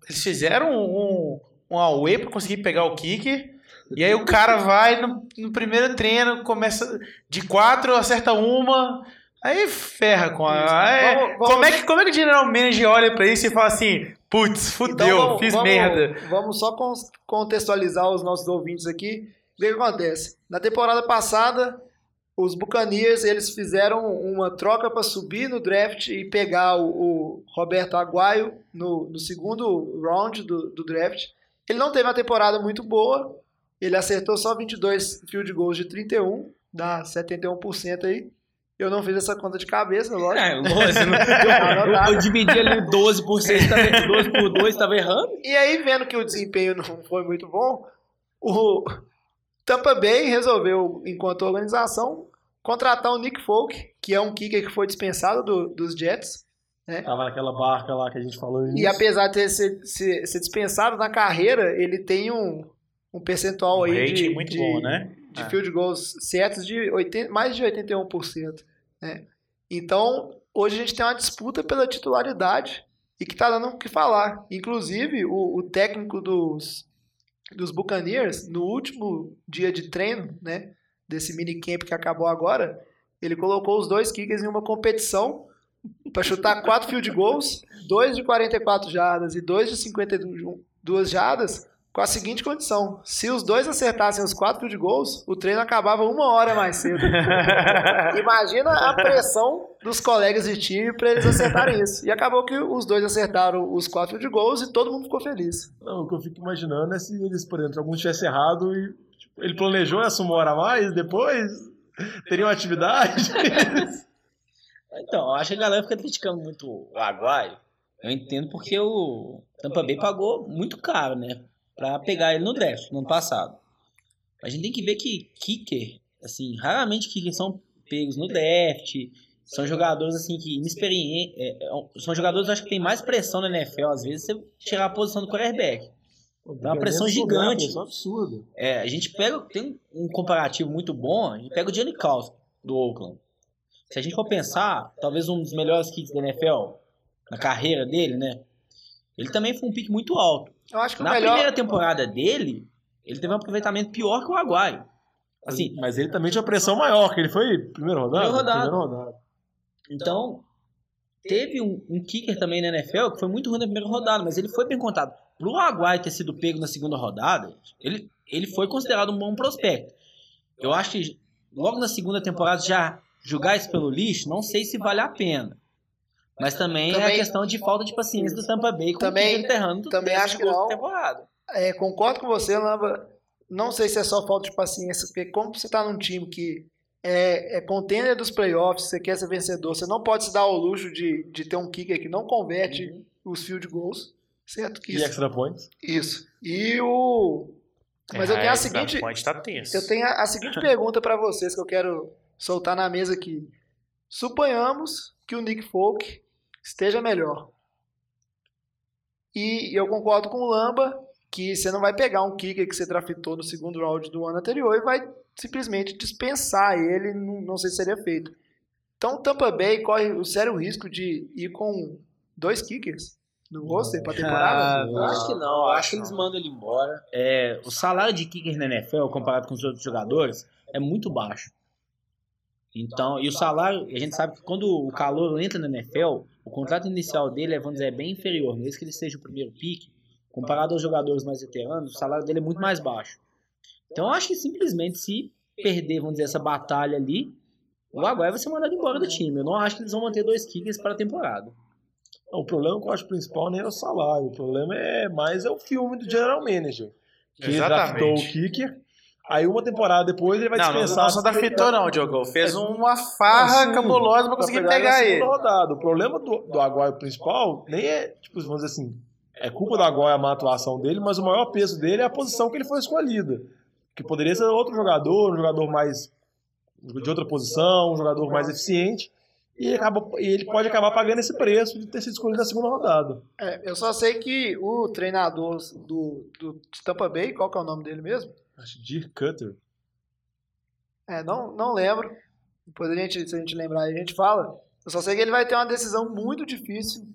Speaker 4: eles fizeram um, um away pra conseguir pegar o kicker, e aí o cara vai no, no primeiro treino, começa de quatro, acerta uma, aí ferra com a... aí-
Speaker 1: Vamos- vamos-
Speaker 4: como, é que, como é que o general manager olha pra isso e fala assim, putz, fudeu,
Speaker 1: Então, vamos-
Speaker 4: fiz
Speaker 1: vamos-
Speaker 4: merda.
Speaker 1: Vamos só con- contextualizar os nossos ouvintes aqui. O que que acontece? Na temporada passada, os Buccaneers eles fizeram uma troca para subir no draft e pegar o, o Roberto Aguayo no, no segundo round do, do draft. Ele não teve uma temporada muito boa. Ele acertou só 22 field goals de 31, dá 71% aí. Eu não fiz essa conta de cabeça, lógico.
Speaker 3: É, lógico, eu, eu, eu dividi ali 12%, tava, 12 por 2, tava errando.
Speaker 1: E aí, vendo que o desempenho não foi muito bom, o Tampa Bay resolveu, enquanto organização, contratar o Nick Folk, que é um kicker que foi dispensado do- dos Jets.
Speaker 2: Tava naquela barca lá que a gente falou no
Speaker 1: E apesar de ter ser, ser- ser dispensado na carreira, ele tem um, um percentual
Speaker 4: Um
Speaker 1: aí de,
Speaker 4: muito
Speaker 1: de-
Speaker 4: bom, né?
Speaker 1: de
Speaker 4: É.
Speaker 1: field goals certos de 80, mais de 81%. Né? Então, hoje a gente tem uma disputa pela titularidade e que está dando o que falar. Inclusive, o, o técnico dos, dos Buccaneers, no último dia de treino, né, desse minicamp que acabou agora, ele colocou os dois kickers em uma competição para chutar quatro field goals, dois de 44 jardas e dois de 52 jardas, com a seguinte condição: se os dois acertassem os quatro field goals, o treino acabava uma hora mais cedo. Imagina a pressão dos colegas de time para eles acertarem isso. E acabou que os dois acertaram os quatro field goals e todo mundo ficou feliz.
Speaker 2: Não, o que eu fico imaginando é se eles, por exemplo, algum tivesse errado e tipo, ele planejou essa uma hora a mais, depois teria uma atividade.
Speaker 3: Então, eu acho que a galera fica criticando muito o Aguaio. Eu entendo porque o Tampa Bay pagou muito caro, né? Pra pegar ele no draft, no ano passado. A gente tem que ver que kicker, assim, raramente kickers são pegos no draft. São jogadores, assim, que inexperientes. são jogadores, acho que tem mais pressão na NFL, às vezes, você tirar a posição do quarterback. Dá uma pressão gigante.
Speaker 2: É absurdo.
Speaker 3: É, a gente pega, tem um comparativo muito bom, a gente pega o Johnny Caus, do Oakland. Se a gente for pensar, talvez um dos melhores kicks da NFL, na carreira dele, né? Ele também foi um pique muito alto.
Speaker 1: Eu acho que o
Speaker 3: Na
Speaker 1: melhor.
Speaker 3: primeira temporada dele, ele teve um aproveitamento pior que o Aguaio. Assim,
Speaker 2: Mas ele também tinha pressão maior, que ele foi primeiro rodado.
Speaker 3: Primeiro rodado.
Speaker 2: Primeiro rodado.
Speaker 3: então, teve um, um kicker também na NFL que foi muito ruim na primeira rodada, mas ele foi bem contado. Pro Aguaio ter sido pego na segunda rodada, ele, ele foi considerado um bom prospecto. Eu acho que logo na segunda temporada já jogar isso pelo lixo, não sei se vale a pena. Mas também, é
Speaker 1: Também-
Speaker 3: a questão de falta de paciência do Tampa Bay com
Speaker 1: Também-
Speaker 3: o kicker enterrando
Speaker 1: também acho que não.
Speaker 3: temporada.
Speaker 1: É, concordo com você, Lamba. Não sei se é só falta de paciência, porque como você está num time que é, é contender dos playoffs, você quer ser vencedor, você não pode se dar ao luxo de, de ter um kicker que não converte os field goals, certo? Que
Speaker 2: E
Speaker 1: isso,
Speaker 2: extra points.
Speaker 1: isso. E o... Mas eu tenho a
Speaker 4: esse
Speaker 1: seguinte...
Speaker 4: Tá tenso.
Speaker 1: Eu tenho a, a seguinte pergunta para vocês que eu quero soltar na mesa aqui. Suponhamos que o Nick Folk esteja melhor. E eu concordo com o Lamba que você não vai pegar um kicker que você draftou no segundo round do ano anterior e vai simplesmente dispensar ele, não, sei se seria feito. Então o Tampa Bay corre o sério risco de ir com dois kickers no roster para temporada.
Speaker 4: Ah,
Speaker 3: Eu acho que não, eu acho que eles mandam ele embora. É, o salário de kicker na NFL, comparado com os outros jogadores, é muito baixo. Então, e o salário, a gente sabe que quando o calor entra na NFL, o contrato inicial dele é, vamos dizer, é bem inferior, mesmo que ele seja o primeiro pique, comparado aos jogadores mais veteranos, o salário dele é muito mais baixo. Então, eu acho que simplesmente se perder, vamos dizer, essa batalha ali, o Aguaia vai ser mandado embora do time. Eu não acho que eles vão manter dois kickers para a temporada.
Speaker 2: Não, o problema que eu acho principal nem é o salário. O problema é mais é o filme do General Manager. Que ele draftou o
Speaker 4: Exatamente.
Speaker 2: kicker. Aí uma temporada depois ele vai
Speaker 4: Não, não,
Speaker 2: dispensar.
Speaker 4: não só da fitou, não, Diogo. Fez uma farra
Speaker 2: Sim,
Speaker 4: cabulosa pra
Speaker 2: pra
Speaker 4: conseguir
Speaker 2: pegar
Speaker 4: pegar
Speaker 2: na
Speaker 4: ele.
Speaker 2: segunda rodada. O problema do, do Aguaio principal nem é, tipo, vamos dizer assim, é culpa do Aguaio a má atuação dele, mas o maior peso dele é a posição que ele foi escolhida. Que poderia ser outro jogador, um jogador mais de outra posição, um jogador mais eficiente. E ele, acaba, e ele pode acabar pagando esse preço de ter sido escolhido na segunda rodada.
Speaker 1: É, eu só sei que o treinador do, do Tampa Bay, qual que é o nome dele mesmo?
Speaker 2: Acho Dirk Cutter.
Speaker 1: É, não, não lembro. Depois a gente, se a gente lembrar, a gente fala. Eu só sei que ele vai ter uma decisão muito difícil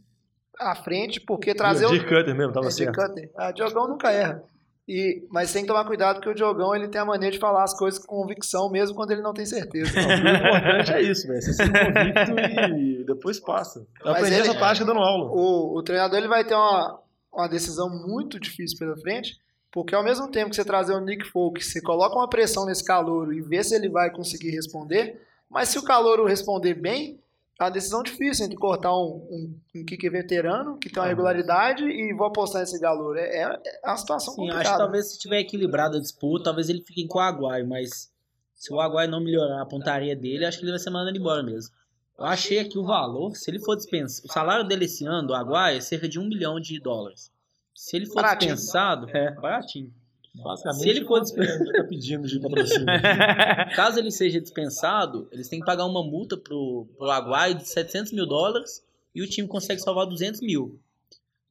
Speaker 1: à frente, porque trazer o.
Speaker 2: Dirk Cutter mesmo, tava
Speaker 1: É, Dirk
Speaker 2: certo.
Speaker 1: Cutter. Ah, Diogão nunca erra. E, mas tem que tomar cuidado porque o Diogão ele tem a maneira de falar as coisas com convicção, mesmo quando ele não tem certeza.
Speaker 2: Não, o importante é isso, velho. Você ser convicto e depois passa. Eu
Speaker 1: Mas
Speaker 2: aprendi
Speaker 1: ele-
Speaker 2: essa tática dando aula.
Speaker 1: o, o treinador ele vai ter uma, uma decisão muito difícil pela frente, porque ao mesmo tempo que você trazer o Nick Folk, você coloca uma pressão nesse calouro e vê se ele vai conseguir responder, mas se o calouro responder bem, é uma decisão difícil entre cortar um, um, um kicker veterano, que tem uma regularidade, e vou apostar nesse calouro. É, é é uma situação
Speaker 3: Sim, acho
Speaker 1: complicada.
Speaker 3: que talvez se tiver equilibrado a disputa, talvez ele fique com o Aguaio, mas se o Aguaio não melhorar a pontaria dele, acho que ele vai ser mandado embora mesmo. Eu achei aqui o valor, se ele for dispensado, o salário dele esse ano, do Aguaio, é cerca de um milhão de dólares. Se ele for
Speaker 1: Baratinho.
Speaker 3: dispensado, é, baratinho.
Speaker 2: Basicamente,
Speaker 3: Se ele for dispensado,
Speaker 2: fica pedindo de patrocínio.
Speaker 3: caso ele seja dispensado, eles têm que pagar uma multa pro, pro Aguaio de 700 mil dólares e o time consegue salvar 200 mil.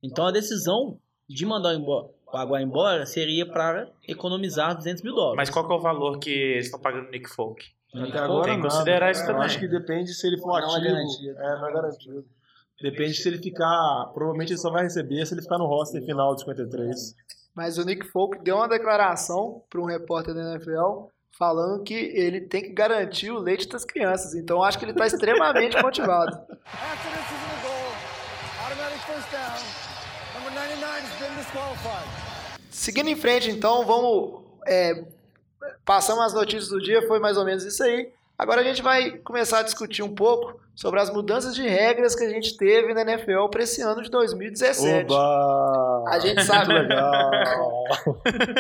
Speaker 3: Então a decisão de mandar embora, o Aguaio embora seria para economizar 200 mil dólares.
Speaker 4: Mas qual que é o valor que eles estão pagando no Nick Folk?
Speaker 2: Até agora
Speaker 4: Tem que
Speaker 2: nada.
Speaker 4: considerar isso
Speaker 2: Eu
Speaker 4: também.
Speaker 2: acho que depende se ele for
Speaker 3: Não é
Speaker 2: ativo. É, não é garantido. Depende se ele ficar. Provavelmente ele só vai receber se ele ficar no roster final de 53.
Speaker 1: Mas o Nick Folk deu uma declaração para um repórter da NFL falando que ele tem que garantir o leite das crianças. Então acho que ele está extremamente motivado.
Speaker 7: After this is the goal. Automatic first down. Number 99 has been disqualified.
Speaker 1: Seguindo em frente, então, vamos. É, passamos as notícias do dia, foi mais ou menos isso aí. Agora a gente vai começar a discutir um pouco sobre as mudanças de regras que a gente teve na NFL para esse ano de 2017.
Speaker 2: Oba!
Speaker 1: A gente sabe.
Speaker 2: Legal!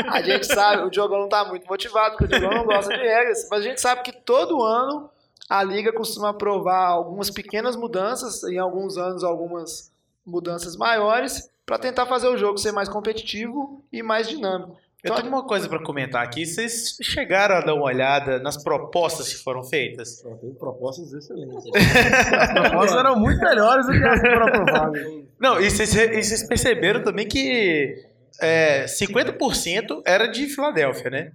Speaker 1: A gente sabe, o Diogão não tá muito motivado, porque o Diogão não gosta de regras, mas a gente sabe que todo ano a liga costuma aprovar algumas pequenas mudanças, em alguns anos algumas mudanças maiores, para tentar fazer o jogo ser mais competitivo e mais dinâmico.
Speaker 4: Eu tenho uma coisa pra comentar aqui. Vocês chegaram a dar uma olhada nas propostas que foram feitas?
Speaker 2: Propostas excelentes. As propostas eram muito melhores do que as que foram aprovadas.
Speaker 4: Não, e vocês, e vocês perceberam também que é, 50% era de Filadélfia, né?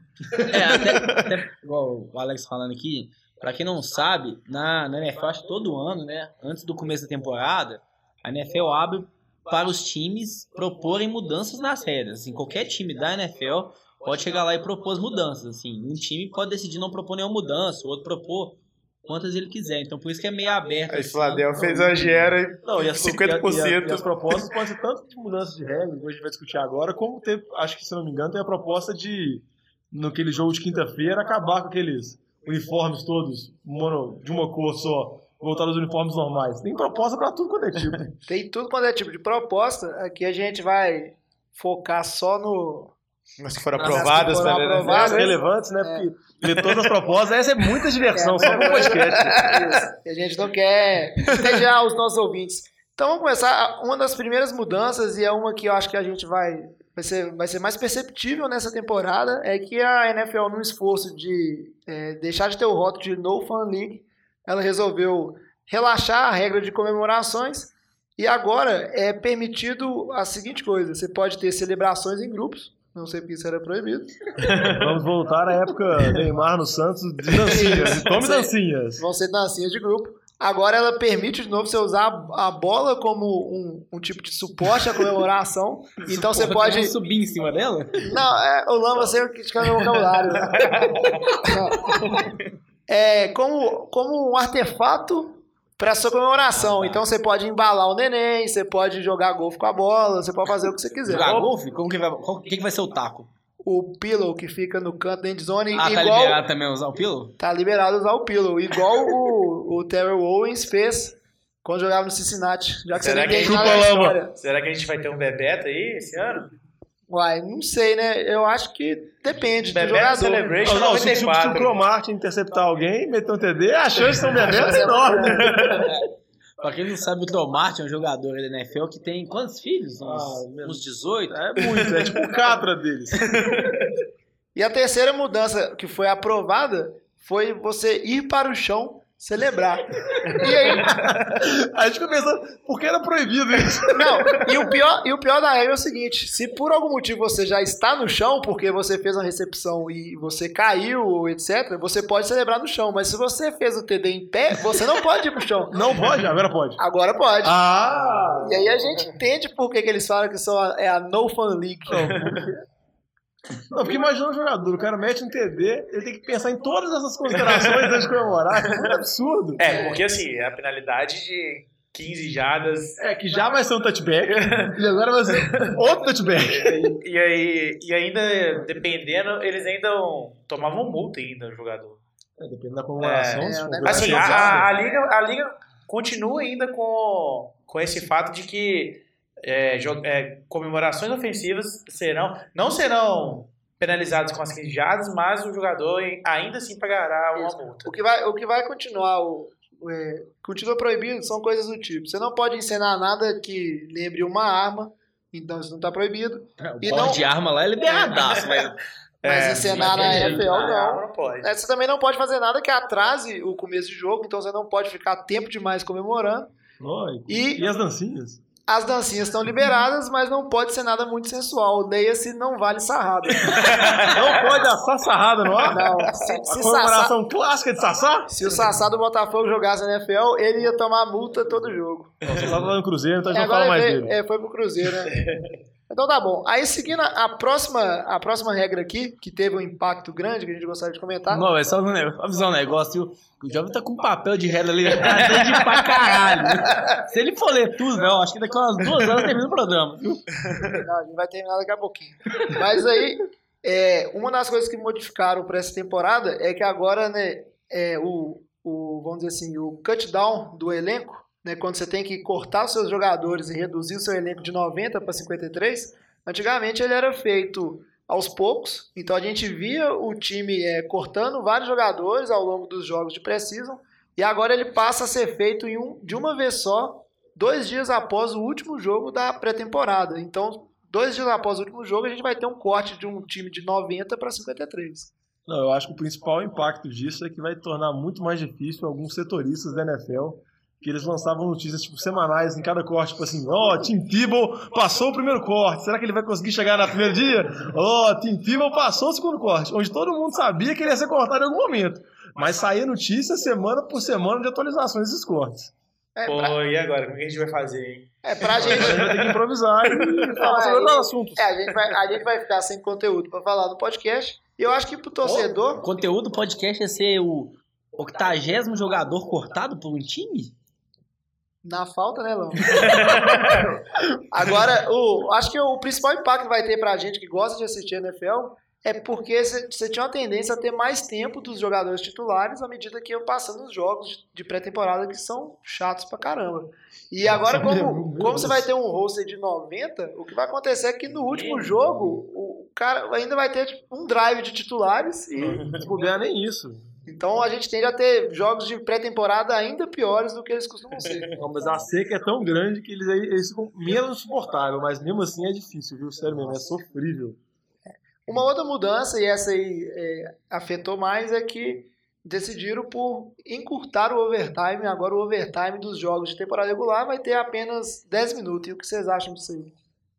Speaker 3: É, até, até igual o Alex falando aqui, pra quem não sabe, na, na NFL, acho que todo ano, né, antes do começo da temporada, a NFL abre para os times proporem mudanças nas regras. Assim, qualquer time da NFL pode chegar lá e propor as mudanças. Assim, um time pode decidir não propor nenhuma mudança, o outro propor quantas ele quiser. Então, por isso que é meio aberto.
Speaker 4: Aí
Speaker 3: assim.
Speaker 4: Filadélfia exagera e
Speaker 2: Não, e as,
Speaker 4: 50%.
Speaker 2: E, a- e as propostas podem ser tanto de mudança de regra, que a gente vai discutir agora, como ter, acho que se não me engano, tem a proposta de, naquele jogo de quinta-feira, acabar com aqueles uniformes todos mono, de uma cor só, voltar aos uniformes normais. Tem proposta pra tudo quanto é tipo.
Speaker 1: Tem tudo quanto é tipo de proposta. Aqui a gente vai focar só no.
Speaker 4: Mas que foram
Speaker 1: Nas
Speaker 4: aprovadas
Speaker 1: que foram
Speaker 4: pela NFL.
Speaker 1: aprovadas.
Speaker 2: Relevantes, né? Porque ler todas as propostas, essa é muita diversão, só no podcast.
Speaker 1: Isso. E a gente não quer entediar os nossos ouvintes. Então vamos começar. Uma das primeiras mudanças, e é uma que eu acho que a gente vai. Vai ser, vai ser mais perceptível nessa temporada é que a NFL, num esforço de é, deixar de ter o rótulo de No Fun League, ela resolveu relaxar a regra de comemorações e agora é permitido a seguinte coisa: você pode ter celebrações em grupos, não sei porque isso era proibido.
Speaker 2: Vamos voltar à época Neymar no Santos de dancinhas. Tome dancinhas.
Speaker 1: vão ser dancinhas de grupo. Agora ela permite de novo você usar a bola como um, um tipo de suporte à comemoração. Então você pode.
Speaker 3: Subir em cima dela?
Speaker 1: Não, é, o Lama sempre criticando meu vocabulário. É como, como um artefato para sua comemoração. Então você pode embalar o neném, você pode jogar golfe com a bola, você pode fazer o que você quiser.
Speaker 3: Jogar golfe? Como que vai, qual, que, que vai ser o taco?
Speaker 1: O pillow que fica no canto da endzone,
Speaker 3: Ah, tá
Speaker 1: igual
Speaker 3: liberado também usar o pillow?
Speaker 1: tá liberado usar o pillow, igual o, o Terrell Owens fez quando jogava no Cincinnati. Já que
Speaker 4: Será
Speaker 1: você
Speaker 4: que chupa. Será que a gente vai ter um Bebeto aí esse ano?
Speaker 1: Uai, não sei, né? Eu acho que depende do
Speaker 4: Bebeto
Speaker 1: jogador.
Speaker 4: Celebration
Speaker 2: Não, não, se, se, se o
Speaker 4: 94.
Speaker 2: Cromartin interceptar alguém, meter um TD, a chance de ser um Bebeto é enorme.
Speaker 3: Pra quem não sabe, o Dromart é um jogador da NFL que tem quantos filhos? Uns,
Speaker 2: Ah,
Speaker 3: uns 18?
Speaker 2: É muito, é tipo o Catra deles.
Speaker 1: E a terceira mudança que foi aprovada foi você ir para o chão celebrar. E aí,
Speaker 2: A gente fica pensando, por que era proibido isso?
Speaker 1: não, e o pior, e o pior da regra é o seguinte, se por algum motivo você já está no chão, porque você fez uma recepção e você caiu, etc, você pode celebrar no chão, mas se você fez o TD em pé, você não pode ir pro chão.
Speaker 2: Não pode? Agora pode.
Speaker 1: Agora pode.
Speaker 2: Ah!
Speaker 1: E aí a gente entende por que, que eles falam que são a- é a No Fun League.
Speaker 2: Não, porque imagina um jogador, o cara mete um TD, ele tem que pensar em todas essas considerações antes de comemorar. É muito absurdo.
Speaker 4: É, porque assim, a penalidade de 15 jadas.
Speaker 2: É, que já vai ser um touchback, e agora vai ser outro touchback.
Speaker 4: E, aí, e ainda, dependendo, eles ainda tomavam multa ainda, o jogador.
Speaker 2: É, depende da comemoração.
Speaker 1: É, é,
Speaker 2: for
Speaker 4: Assim,
Speaker 1: é
Speaker 4: a, a- a liga, a liga continua ainda com, com esse fato de que é, é, comemorações ofensivas serão, não serão penalizadas com as 15 jadas, mas o jogador ainda assim pagará uma multa.
Speaker 1: O que vai, o que vai continuar, o, o, é, continua proibido, são coisas do tipo. Você não pode encenar nada que lembre uma arma, então isso não está proibido.
Speaker 3: O
Speaker 1: E não-
Speaker 3: de arma lá é liberadaço, mas
Speaker 1: Mas
Speaker 4: É,
Speaker 1: encenar na
Speaker 3: é
Speaker 1: NFL não.
Speaker 4: não pode.
Speaker 1: É, Você também não pode fazer nada que atrase o começo de jogo, então você não pode ficar tempo demais comemorando. E
Speaker 2: E as dancinhas?
Speaker 1: As dancinhas estão liberadas, mas não pode ser nada muito sensual. Leia-se, não vale sarrada.
Speaker 2: Não pode assar sarrada no ar?
Speaker 1: Não, se,
Speaker 2: A
Speaker 1: se, Sassá,
Speaker 2: comemoração clássica de Sassá?
Speaker 1: se o Sassá do Botafogo jogasse na NFL, ele ia tomar multa todo jogo.
Speaker 2: Não, você tava lá no Cruzeiro, então a
Speaker 1: É,
Speaker 2: gente não fala mais
Speaker 1: veio-
Speaker 2: dele.
Speaker 1: é, foi pro Cruzeiro, né? Então tá bom. Aí seguindo a próxima, a próxima regra aqui, que teve um impacto grande, que a gente gostaria de comentar.
Speaker 3: Não, é só um avisar um negócio. O jovem tá com papel de regra ali, tá grande pra caralho. Se ele for ler tudo, não, acho que daqui a umas duas horas termina o programa?
Speaker 1: Não, a gente vai terminar daqui a pouquinho. Mas aí, é, uma das coisas que modificaram para essa temporada é que agora, né, é, o, o, vamos dizer assim, o cut down do elenco, né, quando você tem que cortar os seus jogadores e reduzir o seu elenco de 90 para 53, antigamente ele era feito aos poucos, então a gente via o time é, cortando vários jogadores ao longo dos jogos de pré-season, e agora ele passa a ser feito um, de uma vez só, dois dias após o último jogo da pré-temporada. Então, dois dias após o último jogo, a gente vai ter um corte de um time de 90 para 53.
Speaker 2: Não, eu acho que o principal impacto disso é que vai tornar muito mais difícil alguns setoristas da NFL que eles lançavam notícias tipo semanais em cada corte, tipo assim, ó, Tim Tebow passou o primeiro corte, será que ele vai conseguir chegar no primeiro dia? Ó, Tim Tebow passou o segundo corte, onde todo mundo sabia que ele ia ser cortado em algum momento, mas saía notícia semana por semana de atualizações desses cortes.
Speaker 1: É,
Speaker 4: Pô,
Speaker 1: pra,
Speaker 4: e agora? Como é que a gente vai fazer, hein?
Speaker 1: é, pra
Speaker 2: A gente
Speaker 1: gente.
Speaker 2: vai ter que improvisar e falar sobre outros assuntos.
Speaker 1: É, a gente vai, a gente vai ficar sem conteúdo para falar no podcast. E eu acho que pro
Speaker 3: O
Speaker 1: torcedor.
Speaker 3: conteúdo do podcast é ser o octagésimo jogador cortado por um time?
Speaker 1: Na falta, né, Lão? Agora, o, acho que o principal impacto que vai ter pra gente que gosta de assistir NFL é porque você tinha uma tendência a ter mais tempo dos jogadores titulares à medida que iam passando os jogos de- de pré-temporada que são chatos pra caramba. E agora, como, como você vai ter um roster de 90, o que vai acontecer é que no último jogo o cara ainda vai ter tipo, um drive de titulares e
Speaker 2: Se bobear, nem isso.
Speaker 1: Então a gente tende a ter jogos de pré-temporada ainda piores do que eles costumam ser.
Speaker 2: Não, mas a seca é tão grande que eles, aí- eles ficam menos suportáveis, mas mesmo assim é difícil, viu? Sério mesmo, é sofrível.
Speaker 1: Uma outra mudança, e essa aí é, afetou mais, é que decidiram por encurtar o overtime. Agora o overtime dos jogos de temporada regular vai ter apenas 10 minutos. E o que vocês acham disso aí?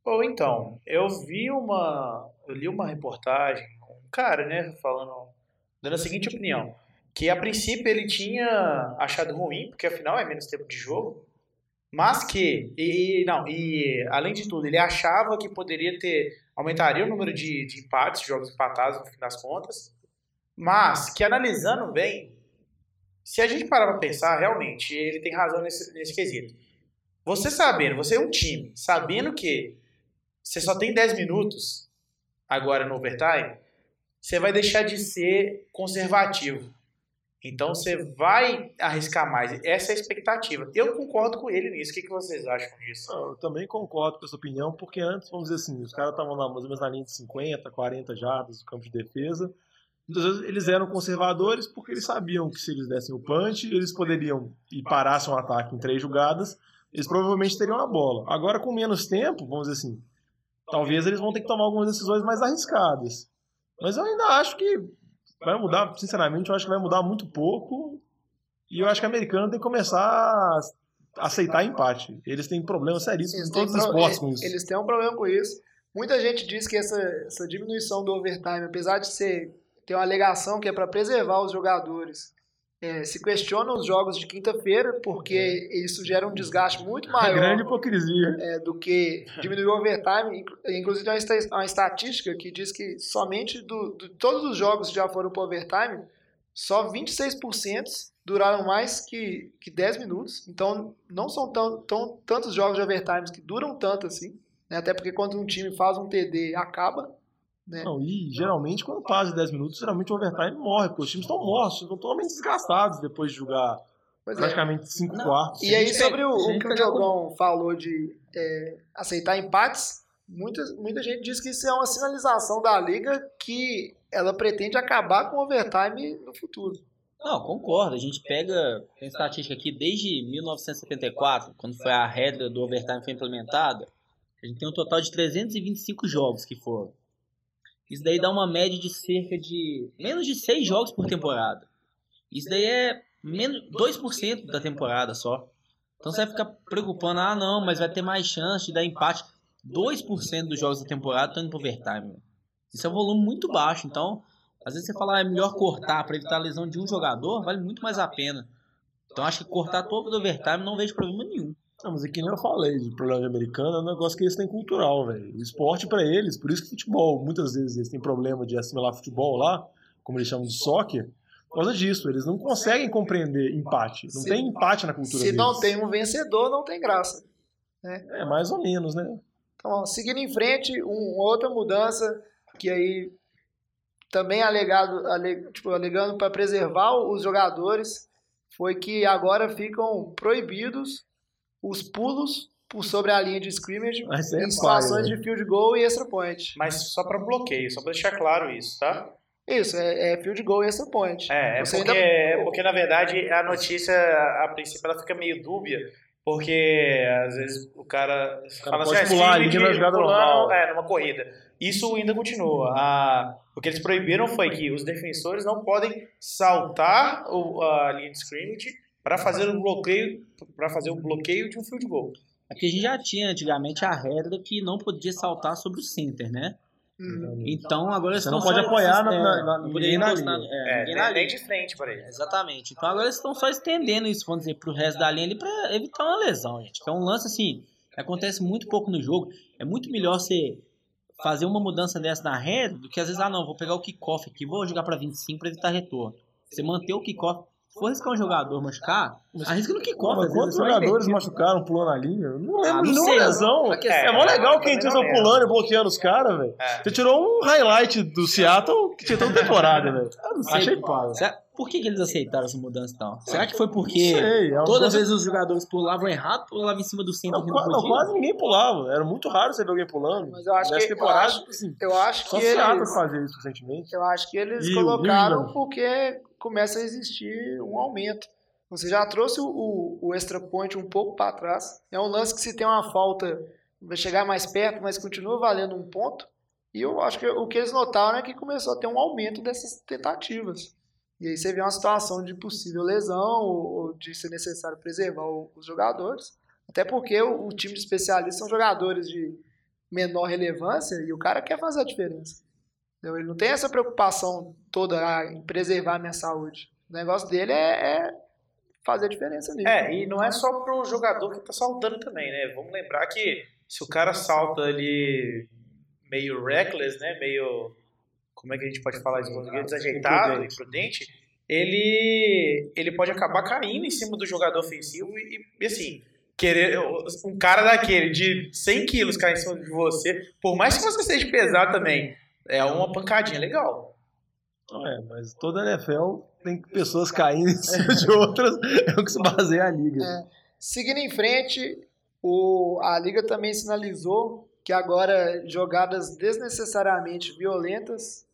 Speaker 4: Ou então, eu vi uma. Eu li uma reportagem, um cara, né, falando. Dando a seguinte opinião. Que a princípio ele tinha achado ruim, porque afinal é menos tempo de jogo. Mas que. E, não, e além de tudo, ele achava que poderia ter. aumentaria o número de, de empates, jogos empatados no fim das contas. Mas que analisando bem, se a gente parar pra pensar, realmente, ele tem razão nesse, nesse quesito. Você sabendo, você é um time, sabendo que você só tem 10 minutos agora no overtime, você vai deixar de ser conservativo. Então você vai arriscar mais. Essa é a expectativa. Eu concordo com ele nisso. O que, que vocês acham disso?
Speaker 2: Eu também concordo com essa opinião, porque antes, vamos dizer assim, os caras estavam lá mais ou menos na linha de 50, 40 jardas do campo de defesa. Muitas vezes eles eram conservadores porque eles sabiam que se eles dessem o punch, eles poderiam e parassem um ataque em três jogadas, eles provavelmente teriam a bola. Agora, com menos tempo, vamos dizer assim, talvez eles vão ter que tomar algumas decisões mais arriscadas. Mas eu ainda acho que vai mudar, sinceramente, eu acho que vai mudar muito pouco. E eu acho que o americano tem que começar a aceitar empate. Eles têm problemas seríssimos em todos os esportes com isso.
Speaker 1: eles têm um problema com isso. Muita gente diz que essa, essa diminuição do overtime, apesar de ser ter uma alegação que é para preservar os jogadores, é, se questiona os jogos de quinta-feira, porque isso gera um desgaste muito
Speaker 2: É
Speaker 1: maior
Speaker 2: grande hipocrisia.
Speaker 1: é, do que diminuir o overtime. Inclu- Inclusive, tem uma esta- uma estatística que diz que somente do, de todos os jogos que já foram para overtime, só 26% duraram mais que, que 10 minutos. Então, não são tão, tão, tantos jogos de overtime que duram tanto assim. né? Até porque quando um time faz um TD, acaba. Né?
Speaker 2: Não, e geralmente quando passa de 10 minutos, geralmente o overtime morre, porque os times estão mortos, estão totalmente desgastados depois de jogar
Speaker 1: Pois é.
Speaker 2: praticamente 5
Speaker 3: Não,
Speaker 2: quartos.
Speaker 1: E aí,
Speaker 3: gente
Speaker 1: sobre o, o que o Diogão falou de é, aceitar empates, muita, muita gente diz que isso é uma sinalização da liga que ela pretende acabar com o overtime no futuro.
Speaker 3: Não, concordo. A gente pega, tem estatística aqui, desde 1974, quando foi a regra do overtime foi implementada, a gente tem um total de 325 jogos que foram. Isso daí dá uma média de cerca de menos de 6 jogos por temporada. Isso daí é menos 2% da temporada só. Então você vai ficar preocupando, ah não, mas vai ter mais chance de dar empate. 2% dos jogos da temporada estão indo pro overtime. Isso é um volume muito baixo, então às vezes você fala, ah, é melhor cortar para evitar a lesão de um jogador, vale muito mais a pena. Então acho que cortar todo o overtime não vejo problema nenhum.
Speaker 2: Não, mas aqui nem eu falei de problema de americano, é um negócio que eles têm cultural, velho. O esporte pra eles, por isso que futebol, muitas vezes eles têm problema de assimilar futebol lá, como eles chamam de soccer, por causa disso. Eles não conseguem compreender empate. Não
Speaker 1: Se-
Speaker 2: tem empate na cultura
Speaker 1: Se
Speaker 2: deles.
Speaker 1: não tem um vencedor, não tem graça.
Speaker 2: É, mais ou menos, né?
Speaker 1: Então, seguindo em frente, um- outra mudança que aí também alegado, ale- tipo, alegando para preservar os jogadores foi que agora ficam proibidos os pulos por sobre a linha de scrimmage
Speaker 2: Mas é
Speaker 1: em situações
Speaker 2: paia,
Speaker 1: de field goal e extra point.
Speaker 4: Mas só para bloqueio, só para deixar claro isso, tá?
Speaker 1: Isso, é, é field goal e extra point.
Speaker 4: É, é porque,
Speaker 1: ainda-
Speaker 4: é porque, na verdade, a notícia, a princípio, ela fica meio dúbia, porque às vezes o cara, fala
Speaker 2: pode
Speaker 4: assim,
Speaker 2: pular
Speaker 4: ah,
Speaker 2: na jogada
Speaker 4: pulando,
Speaker 2: normal.
Speaker 4: É, numa corrida. Isso ainda continua. A- o que eles proibiram foi que os defensores não podem saltar o- a linha de scrimmage para fazer o bloqueio, para fazer o bloqueio de um field goal.
Speaker 3: Aqui a gente já tinha antigamente a regra que não podia saltar sobre o center, né?
Speaker 1: Uhum.
Speaker 3: Então agora eles
Speaker 2: Você não pode
Speaker 3: só-
Speaker 2: apoiar na-
Speaker 3: é,
Speaker 2: na- na- ninguém na linha.
Speaker 3: é,
Speaker 4: É,
Speaker 3: ninguém na
Speaker 4: nem
Speaker 3: linha.
Speaker 4: de frente para ele.
Speaker 3: Exatamente. Então agora eles estão só estendendo isso, vamos dizer, pro resto da linha ali pra evitar uma lesão, gente. Que é um lance assim, que acontece muito pouco no jogo. É muito melhor você fazer uma mudança dessa na rede do que às vezes, ah não, vou pegar o kickoff aqui, vou jogar pra 25 pra evitar retorno. Você manter o kickoff. Se for arriscar um jogador machucar, arrisca no kickoff.
Speaker 2: Quantos
Speaker 3: é
Speaker 2: jogadores machucaram pulando a linha? Não lembro
Speaker 3: Ah,
Speaker 2: de
Speaker 3: não
Speaker 2: nenhuma
Speaker 3: sei.
Speaker 2: lesão.
Speaker 3: A questão-
Speaker 2: É mó legal
Speaker 4: É,
Speaker 2: quem tinha
Speaker 4: não lembro.
Speaker 2: pulando e bloqueando os caras, velho.
Speaker 4: É.
Speaker 2: Você tirou um highlight do Seattle que tinha toda temporada, velho.
Speaker 3: Eu não sei.
Speaker 2: Achei pago.
Speaker 3: Por que, que eles aceitaram essa mudança então? Será que foi porque
Speaker 2: Sei, é
Speaker 3: toda
Speaker 2: coisa-
Speaker 3: vez os jogadores pulavam errado, pulavam em cima do centro
Speaker 2: Não,
Speaker 3: não
Speaker 2: não, quase ninguém pulava. Era muito raro você ver alguém pulando.
Speaker 1: Mas eu acho
Speaker 2: Nessa
Speaker 1: que- eu
Speaker 2: temporada,
Speaker 1: acho-
Speaker 2: assim,
Speaker 1: Eu acho
Speaker 2: só
Speaker 1: que eles,
Speaker 2: fazia isso recentemente.
Speaker 1: eu acho que eles
Speaker 2: E
Speaker 1: colocaram porque começa a existir um aumento. Você já trouxe o, o, o extra point um pouco para trás. É um lance que se tem uma falta, vai chegar mais perto, mas continua valendo um ponto. E eu acho que o que eles notaram é que começou a ter um aumento dessas tentativas. E aí você vê uma situação de possível lesão ou, de ser necessário preservar os jogadores. Até porque o, o time de especialistas são jogadores de menor relevância e o cara quer fazer a diferença. Entendeu? Ele não tem essa preocupação toda ah, em preservar a minha saúde. O negócio dele é, é fazer a diferença ali.
Speaker 4: É, e não é só pro jogador que tá saltando também, né? Vamos lembrar que se o cara salta ali meio reckless, né? Meio. Como é que a gente pode falar isso em português? Desajeitado, imprudente. Ele, ele pode acabar caindo em cima do jogador ofensivo e, e, assim. Querer, um cara daquele de 100 quilos cair em cima de você, por mais que você seja pesado também, é uma pancadinha legal.
Speaker 2: É, mas toda a NFL tem pessoas caindo em cima de outras, é o que se baseia a liga.
Speaker 1: É. Seguindo em frente, o, a liga também sinalizou que agora jogadas desnecessariamente violentas,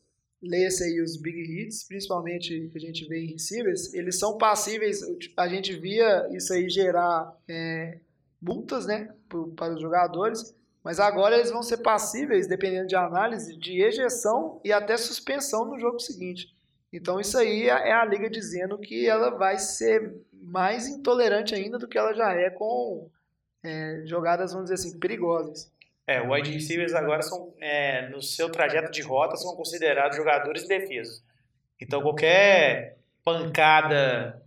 Speaker 1: leia-se aí os big hits, principalmente que a gente vê em receivers, eles são passíveis, a gente via isso aí gerar é, multas, né, para os jogadores, mas agora eles vão ser passíveis, dependendo de análise, de ejeção e até suspensão no jogo seguinte. Então isso aí é é a liga dizendo que ela vai ser mais intolerante ainda do que ela já é com é, jogadas, vamos dizer assim, perigosas.
Speaker 4: É, o wide receivers agora são, é, no seu trajeto de rota, são considerados jogadores indefesos. Então, qualquer pancada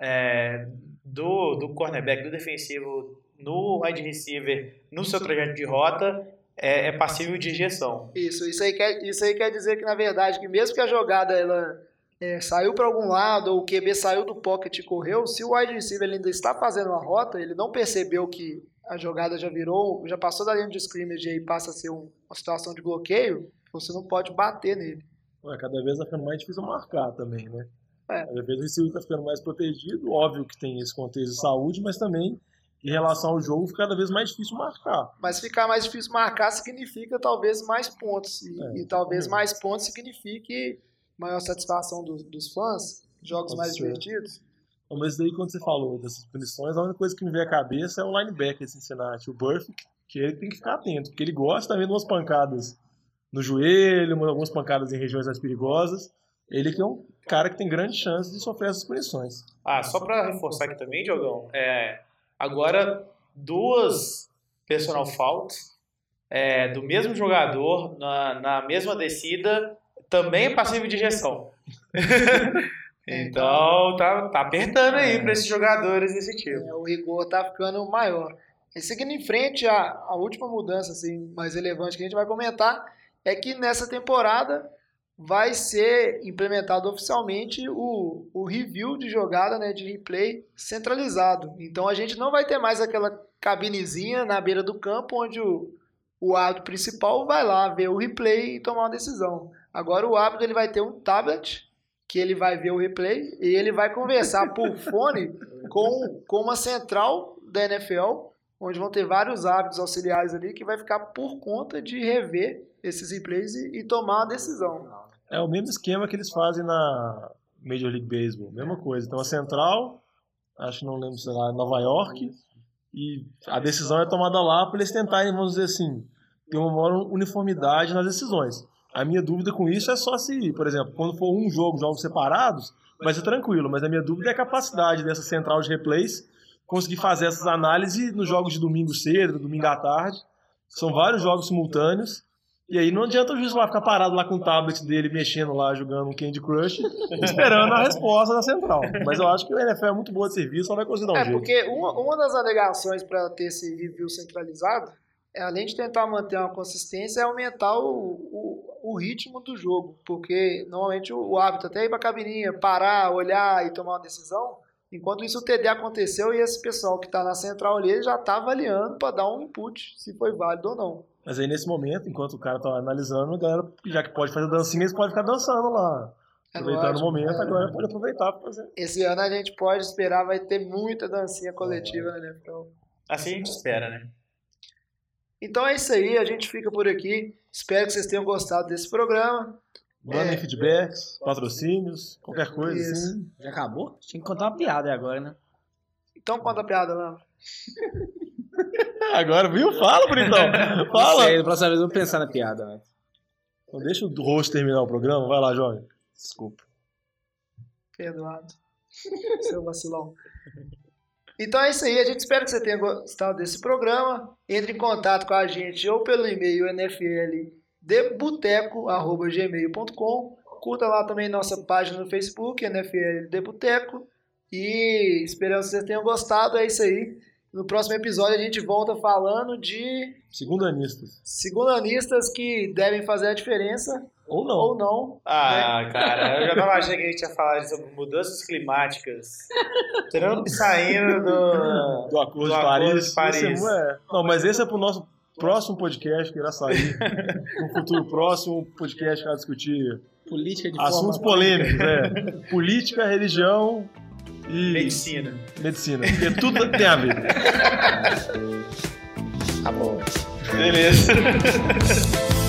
Speaker 4: é, do, do cornerback, do defensivo, no wide receiver, no seu trajeto de rota, é, é passível de injeção.
Speaker 1: Isso, isso aí, quer, isso aí quer dizer que, na verdade, que mesmo que a jogada ela é, saiu para algum lado, ou o QB saiu do pocket e correu, se o wide receiver ainda está fazendo uma rota, ele não percebeu que a jogada já virou, já passou da linha de scrimmage e aí passa a ser um- uma situação de bloqueio, você não pode bater nele.
Speaker 2: Ué, cada vez tá ficando mais difícil marcar também, né?
Speaker 1: É.
Speaker 2: Cada vez o receiver tá ficando mais protegido, óbvio que tem esse contexto de saúde, mas também em relação ao jogo fica cada vez mais difícil marcar.
Speaker 1: Mas ficar mais difícil marcar significa talvez mais pontos. E,
Speaker 2: É,
Speaker 1: e talvez mais pontos signifique maior satisfação dos, dos fãs, jogos
Speaker 2: Pode
Speaker 1: mais
Speaker 2: ser.
Speaker 1: divertidos.
Speaker 2: Então, Mas daí quando você falou dessas punições, a única coisa que me veio à cabeça é o linebacker de Cincinnati, o Burfict, que ele tem que ficar atento, porque ele gosta também de umas pancadas no joelho, uma- algumas pancadas em regiões mais perigosas. Ele que é um cara que tem grande chance de sofrer essas punições.
Speaker 4: Ah, só para reforçar aqui também, Diogão, é, agora duas personal faults é, do mesmo jogador na, na mesma descida também é passível de injeção. então tá, tá apertando aí para esses jogadores desse tipo.
Speaker 1: É, o rigor tá ficando maior. E seguindo em frente, a, a última mudança assim, mais relevante que a gente vai comentar é que nessa temporada vai ser implementado oficialmente o, o review de jogada né, de replay centralizado. Então a gente não vai ter mais aquela cabinezinha na beira do campo onde o, o árbitro principal vai lá ver o replay e tomar uma decisão. Agora o árbitro ele vai ter um tablet que ele vai ver o replay e ele vai conversar por fone com, com uma central da NFL, onde vão ter vários árbitros auxiliares ali que vai ficar por conta de rever esses replays e, e tomar uma decisão.
Speaker 2: É o mesmo esquema que eles fazem na Major League Baseball, mesma coisa. Então a central, acho que não lembro se lá, Nova York, e a decisão é tomada lá para eles tentarem, vamos dizer assim, ter uma maior uniformidade nas decisões. A minha dúvida com isso é só se, por exemplo, quando for um jogo, jogos separados, vai ser tranquilo, mas a minha dúvida é a capacidade dessa central de replays conseguir fazer essas análises nos jogos de domingo cedo, domingo à tarde. São vários jogos simultâneos. E aí não adianta o juiz lá ficar parado lá com o tablet dele, mexendo lá, jogando um Candy Crush, esperando a resposta da central. Mas eu acho que o NFL é muito boa de serviço, só vai conseguir dar um
Speaker 1: É,
Speaker 2: jeito.
Speaker 1: porque uma, uma das alegações para ter esse review centralizado é, além de tentar manter uma consistência, é aumentar o, o, o ritmo do jogo. Porque normalmente o, o árbitro até ir para a cabininha, parar, olhar e tomar uma decisão. Enquanto isso o TD aconteceu e esse pessoal que está na central ali ele já está avaliando para dar um input se foi válido ou não.
Speaker 2: Mas aí nesse momento, enquanto o cara tá analisando, a galera, já que pode fazer dancinha, eles podem ficar dançando lá.
Speaker 1: É lógico,
Speaker 2: o momento,
Speaker 1: é.
Speaker 2: agora pode aproveitar para fazer.
Speaker 1: Esse ano a gente pode esperar, vai ter muita dancinha coletiva, né? Então,
Speaker 4: Assim a gente espera, né?
Speaker 1: Então é isso aí, a gente fica por aqui. Espero que vocês tenham gostado desse programa.
Speaker 2: Mandem
Speaker 1: É.
Speaker 2: feedbacks, patrocínios, qualquer coisa assim.
Speaker 3: Já acabou? Tinha que contar uma piada agora, né?
Speaker 1: Então conta a piada lá.
Speaker 2: Agora, viu? Fala, Britão. Fala.
Speaker 3: sei, da próxima vez eu vou pensar na piada, né?
Speaker 2: Então deixa o host terminar o programa. Vai lá, jovem.
Speaker 3: Desculpa.
Speaker 1: Perdoado. Seu vacilão. Então é isso aí. A gente espera que você tenha gostado desse programa. Entre em contato com a gente ou pelo e-mail nfldebuteco.gmail.com Curta lá também nossa página no Facebook, NFL de Boteco. E esperamos que vocês tenham gostado. É isso aí. No próximo episódio a gente volta falando de
Speaker 2: Segundanistas.
Speaker 1: segundanistas que devem fazer a diferença
Speaker 2: Ou não.
Speaker 1: ou não.
Speaker 4: Ah, cara, eu já tava achando que a gente ia falar sobre mudanças climáticas. Trump saindo do.
Speaker 2: Do Acordo
Speaker 4: Do
Speaker 2: de
Speaker 4: Acordo
Speaker 2: Paris.
Speaker 4: de Paris.
Speaker 2: Esse é- Não, mas esse é pro nosso próximo podcast que irá sair. no futuro próximo, podcast que vai discutir
Speaker 3: Política de
Speaker 2: Assuntos
Speaker 3: forma-
Speaker 2: polêmicos, né? Política, religião e
Speaker 4: Medicina.
Speaker 2: medicina. Porque tudo tem a ver.
Speaker 1: Tá bom.
Speaker 2: Beleza.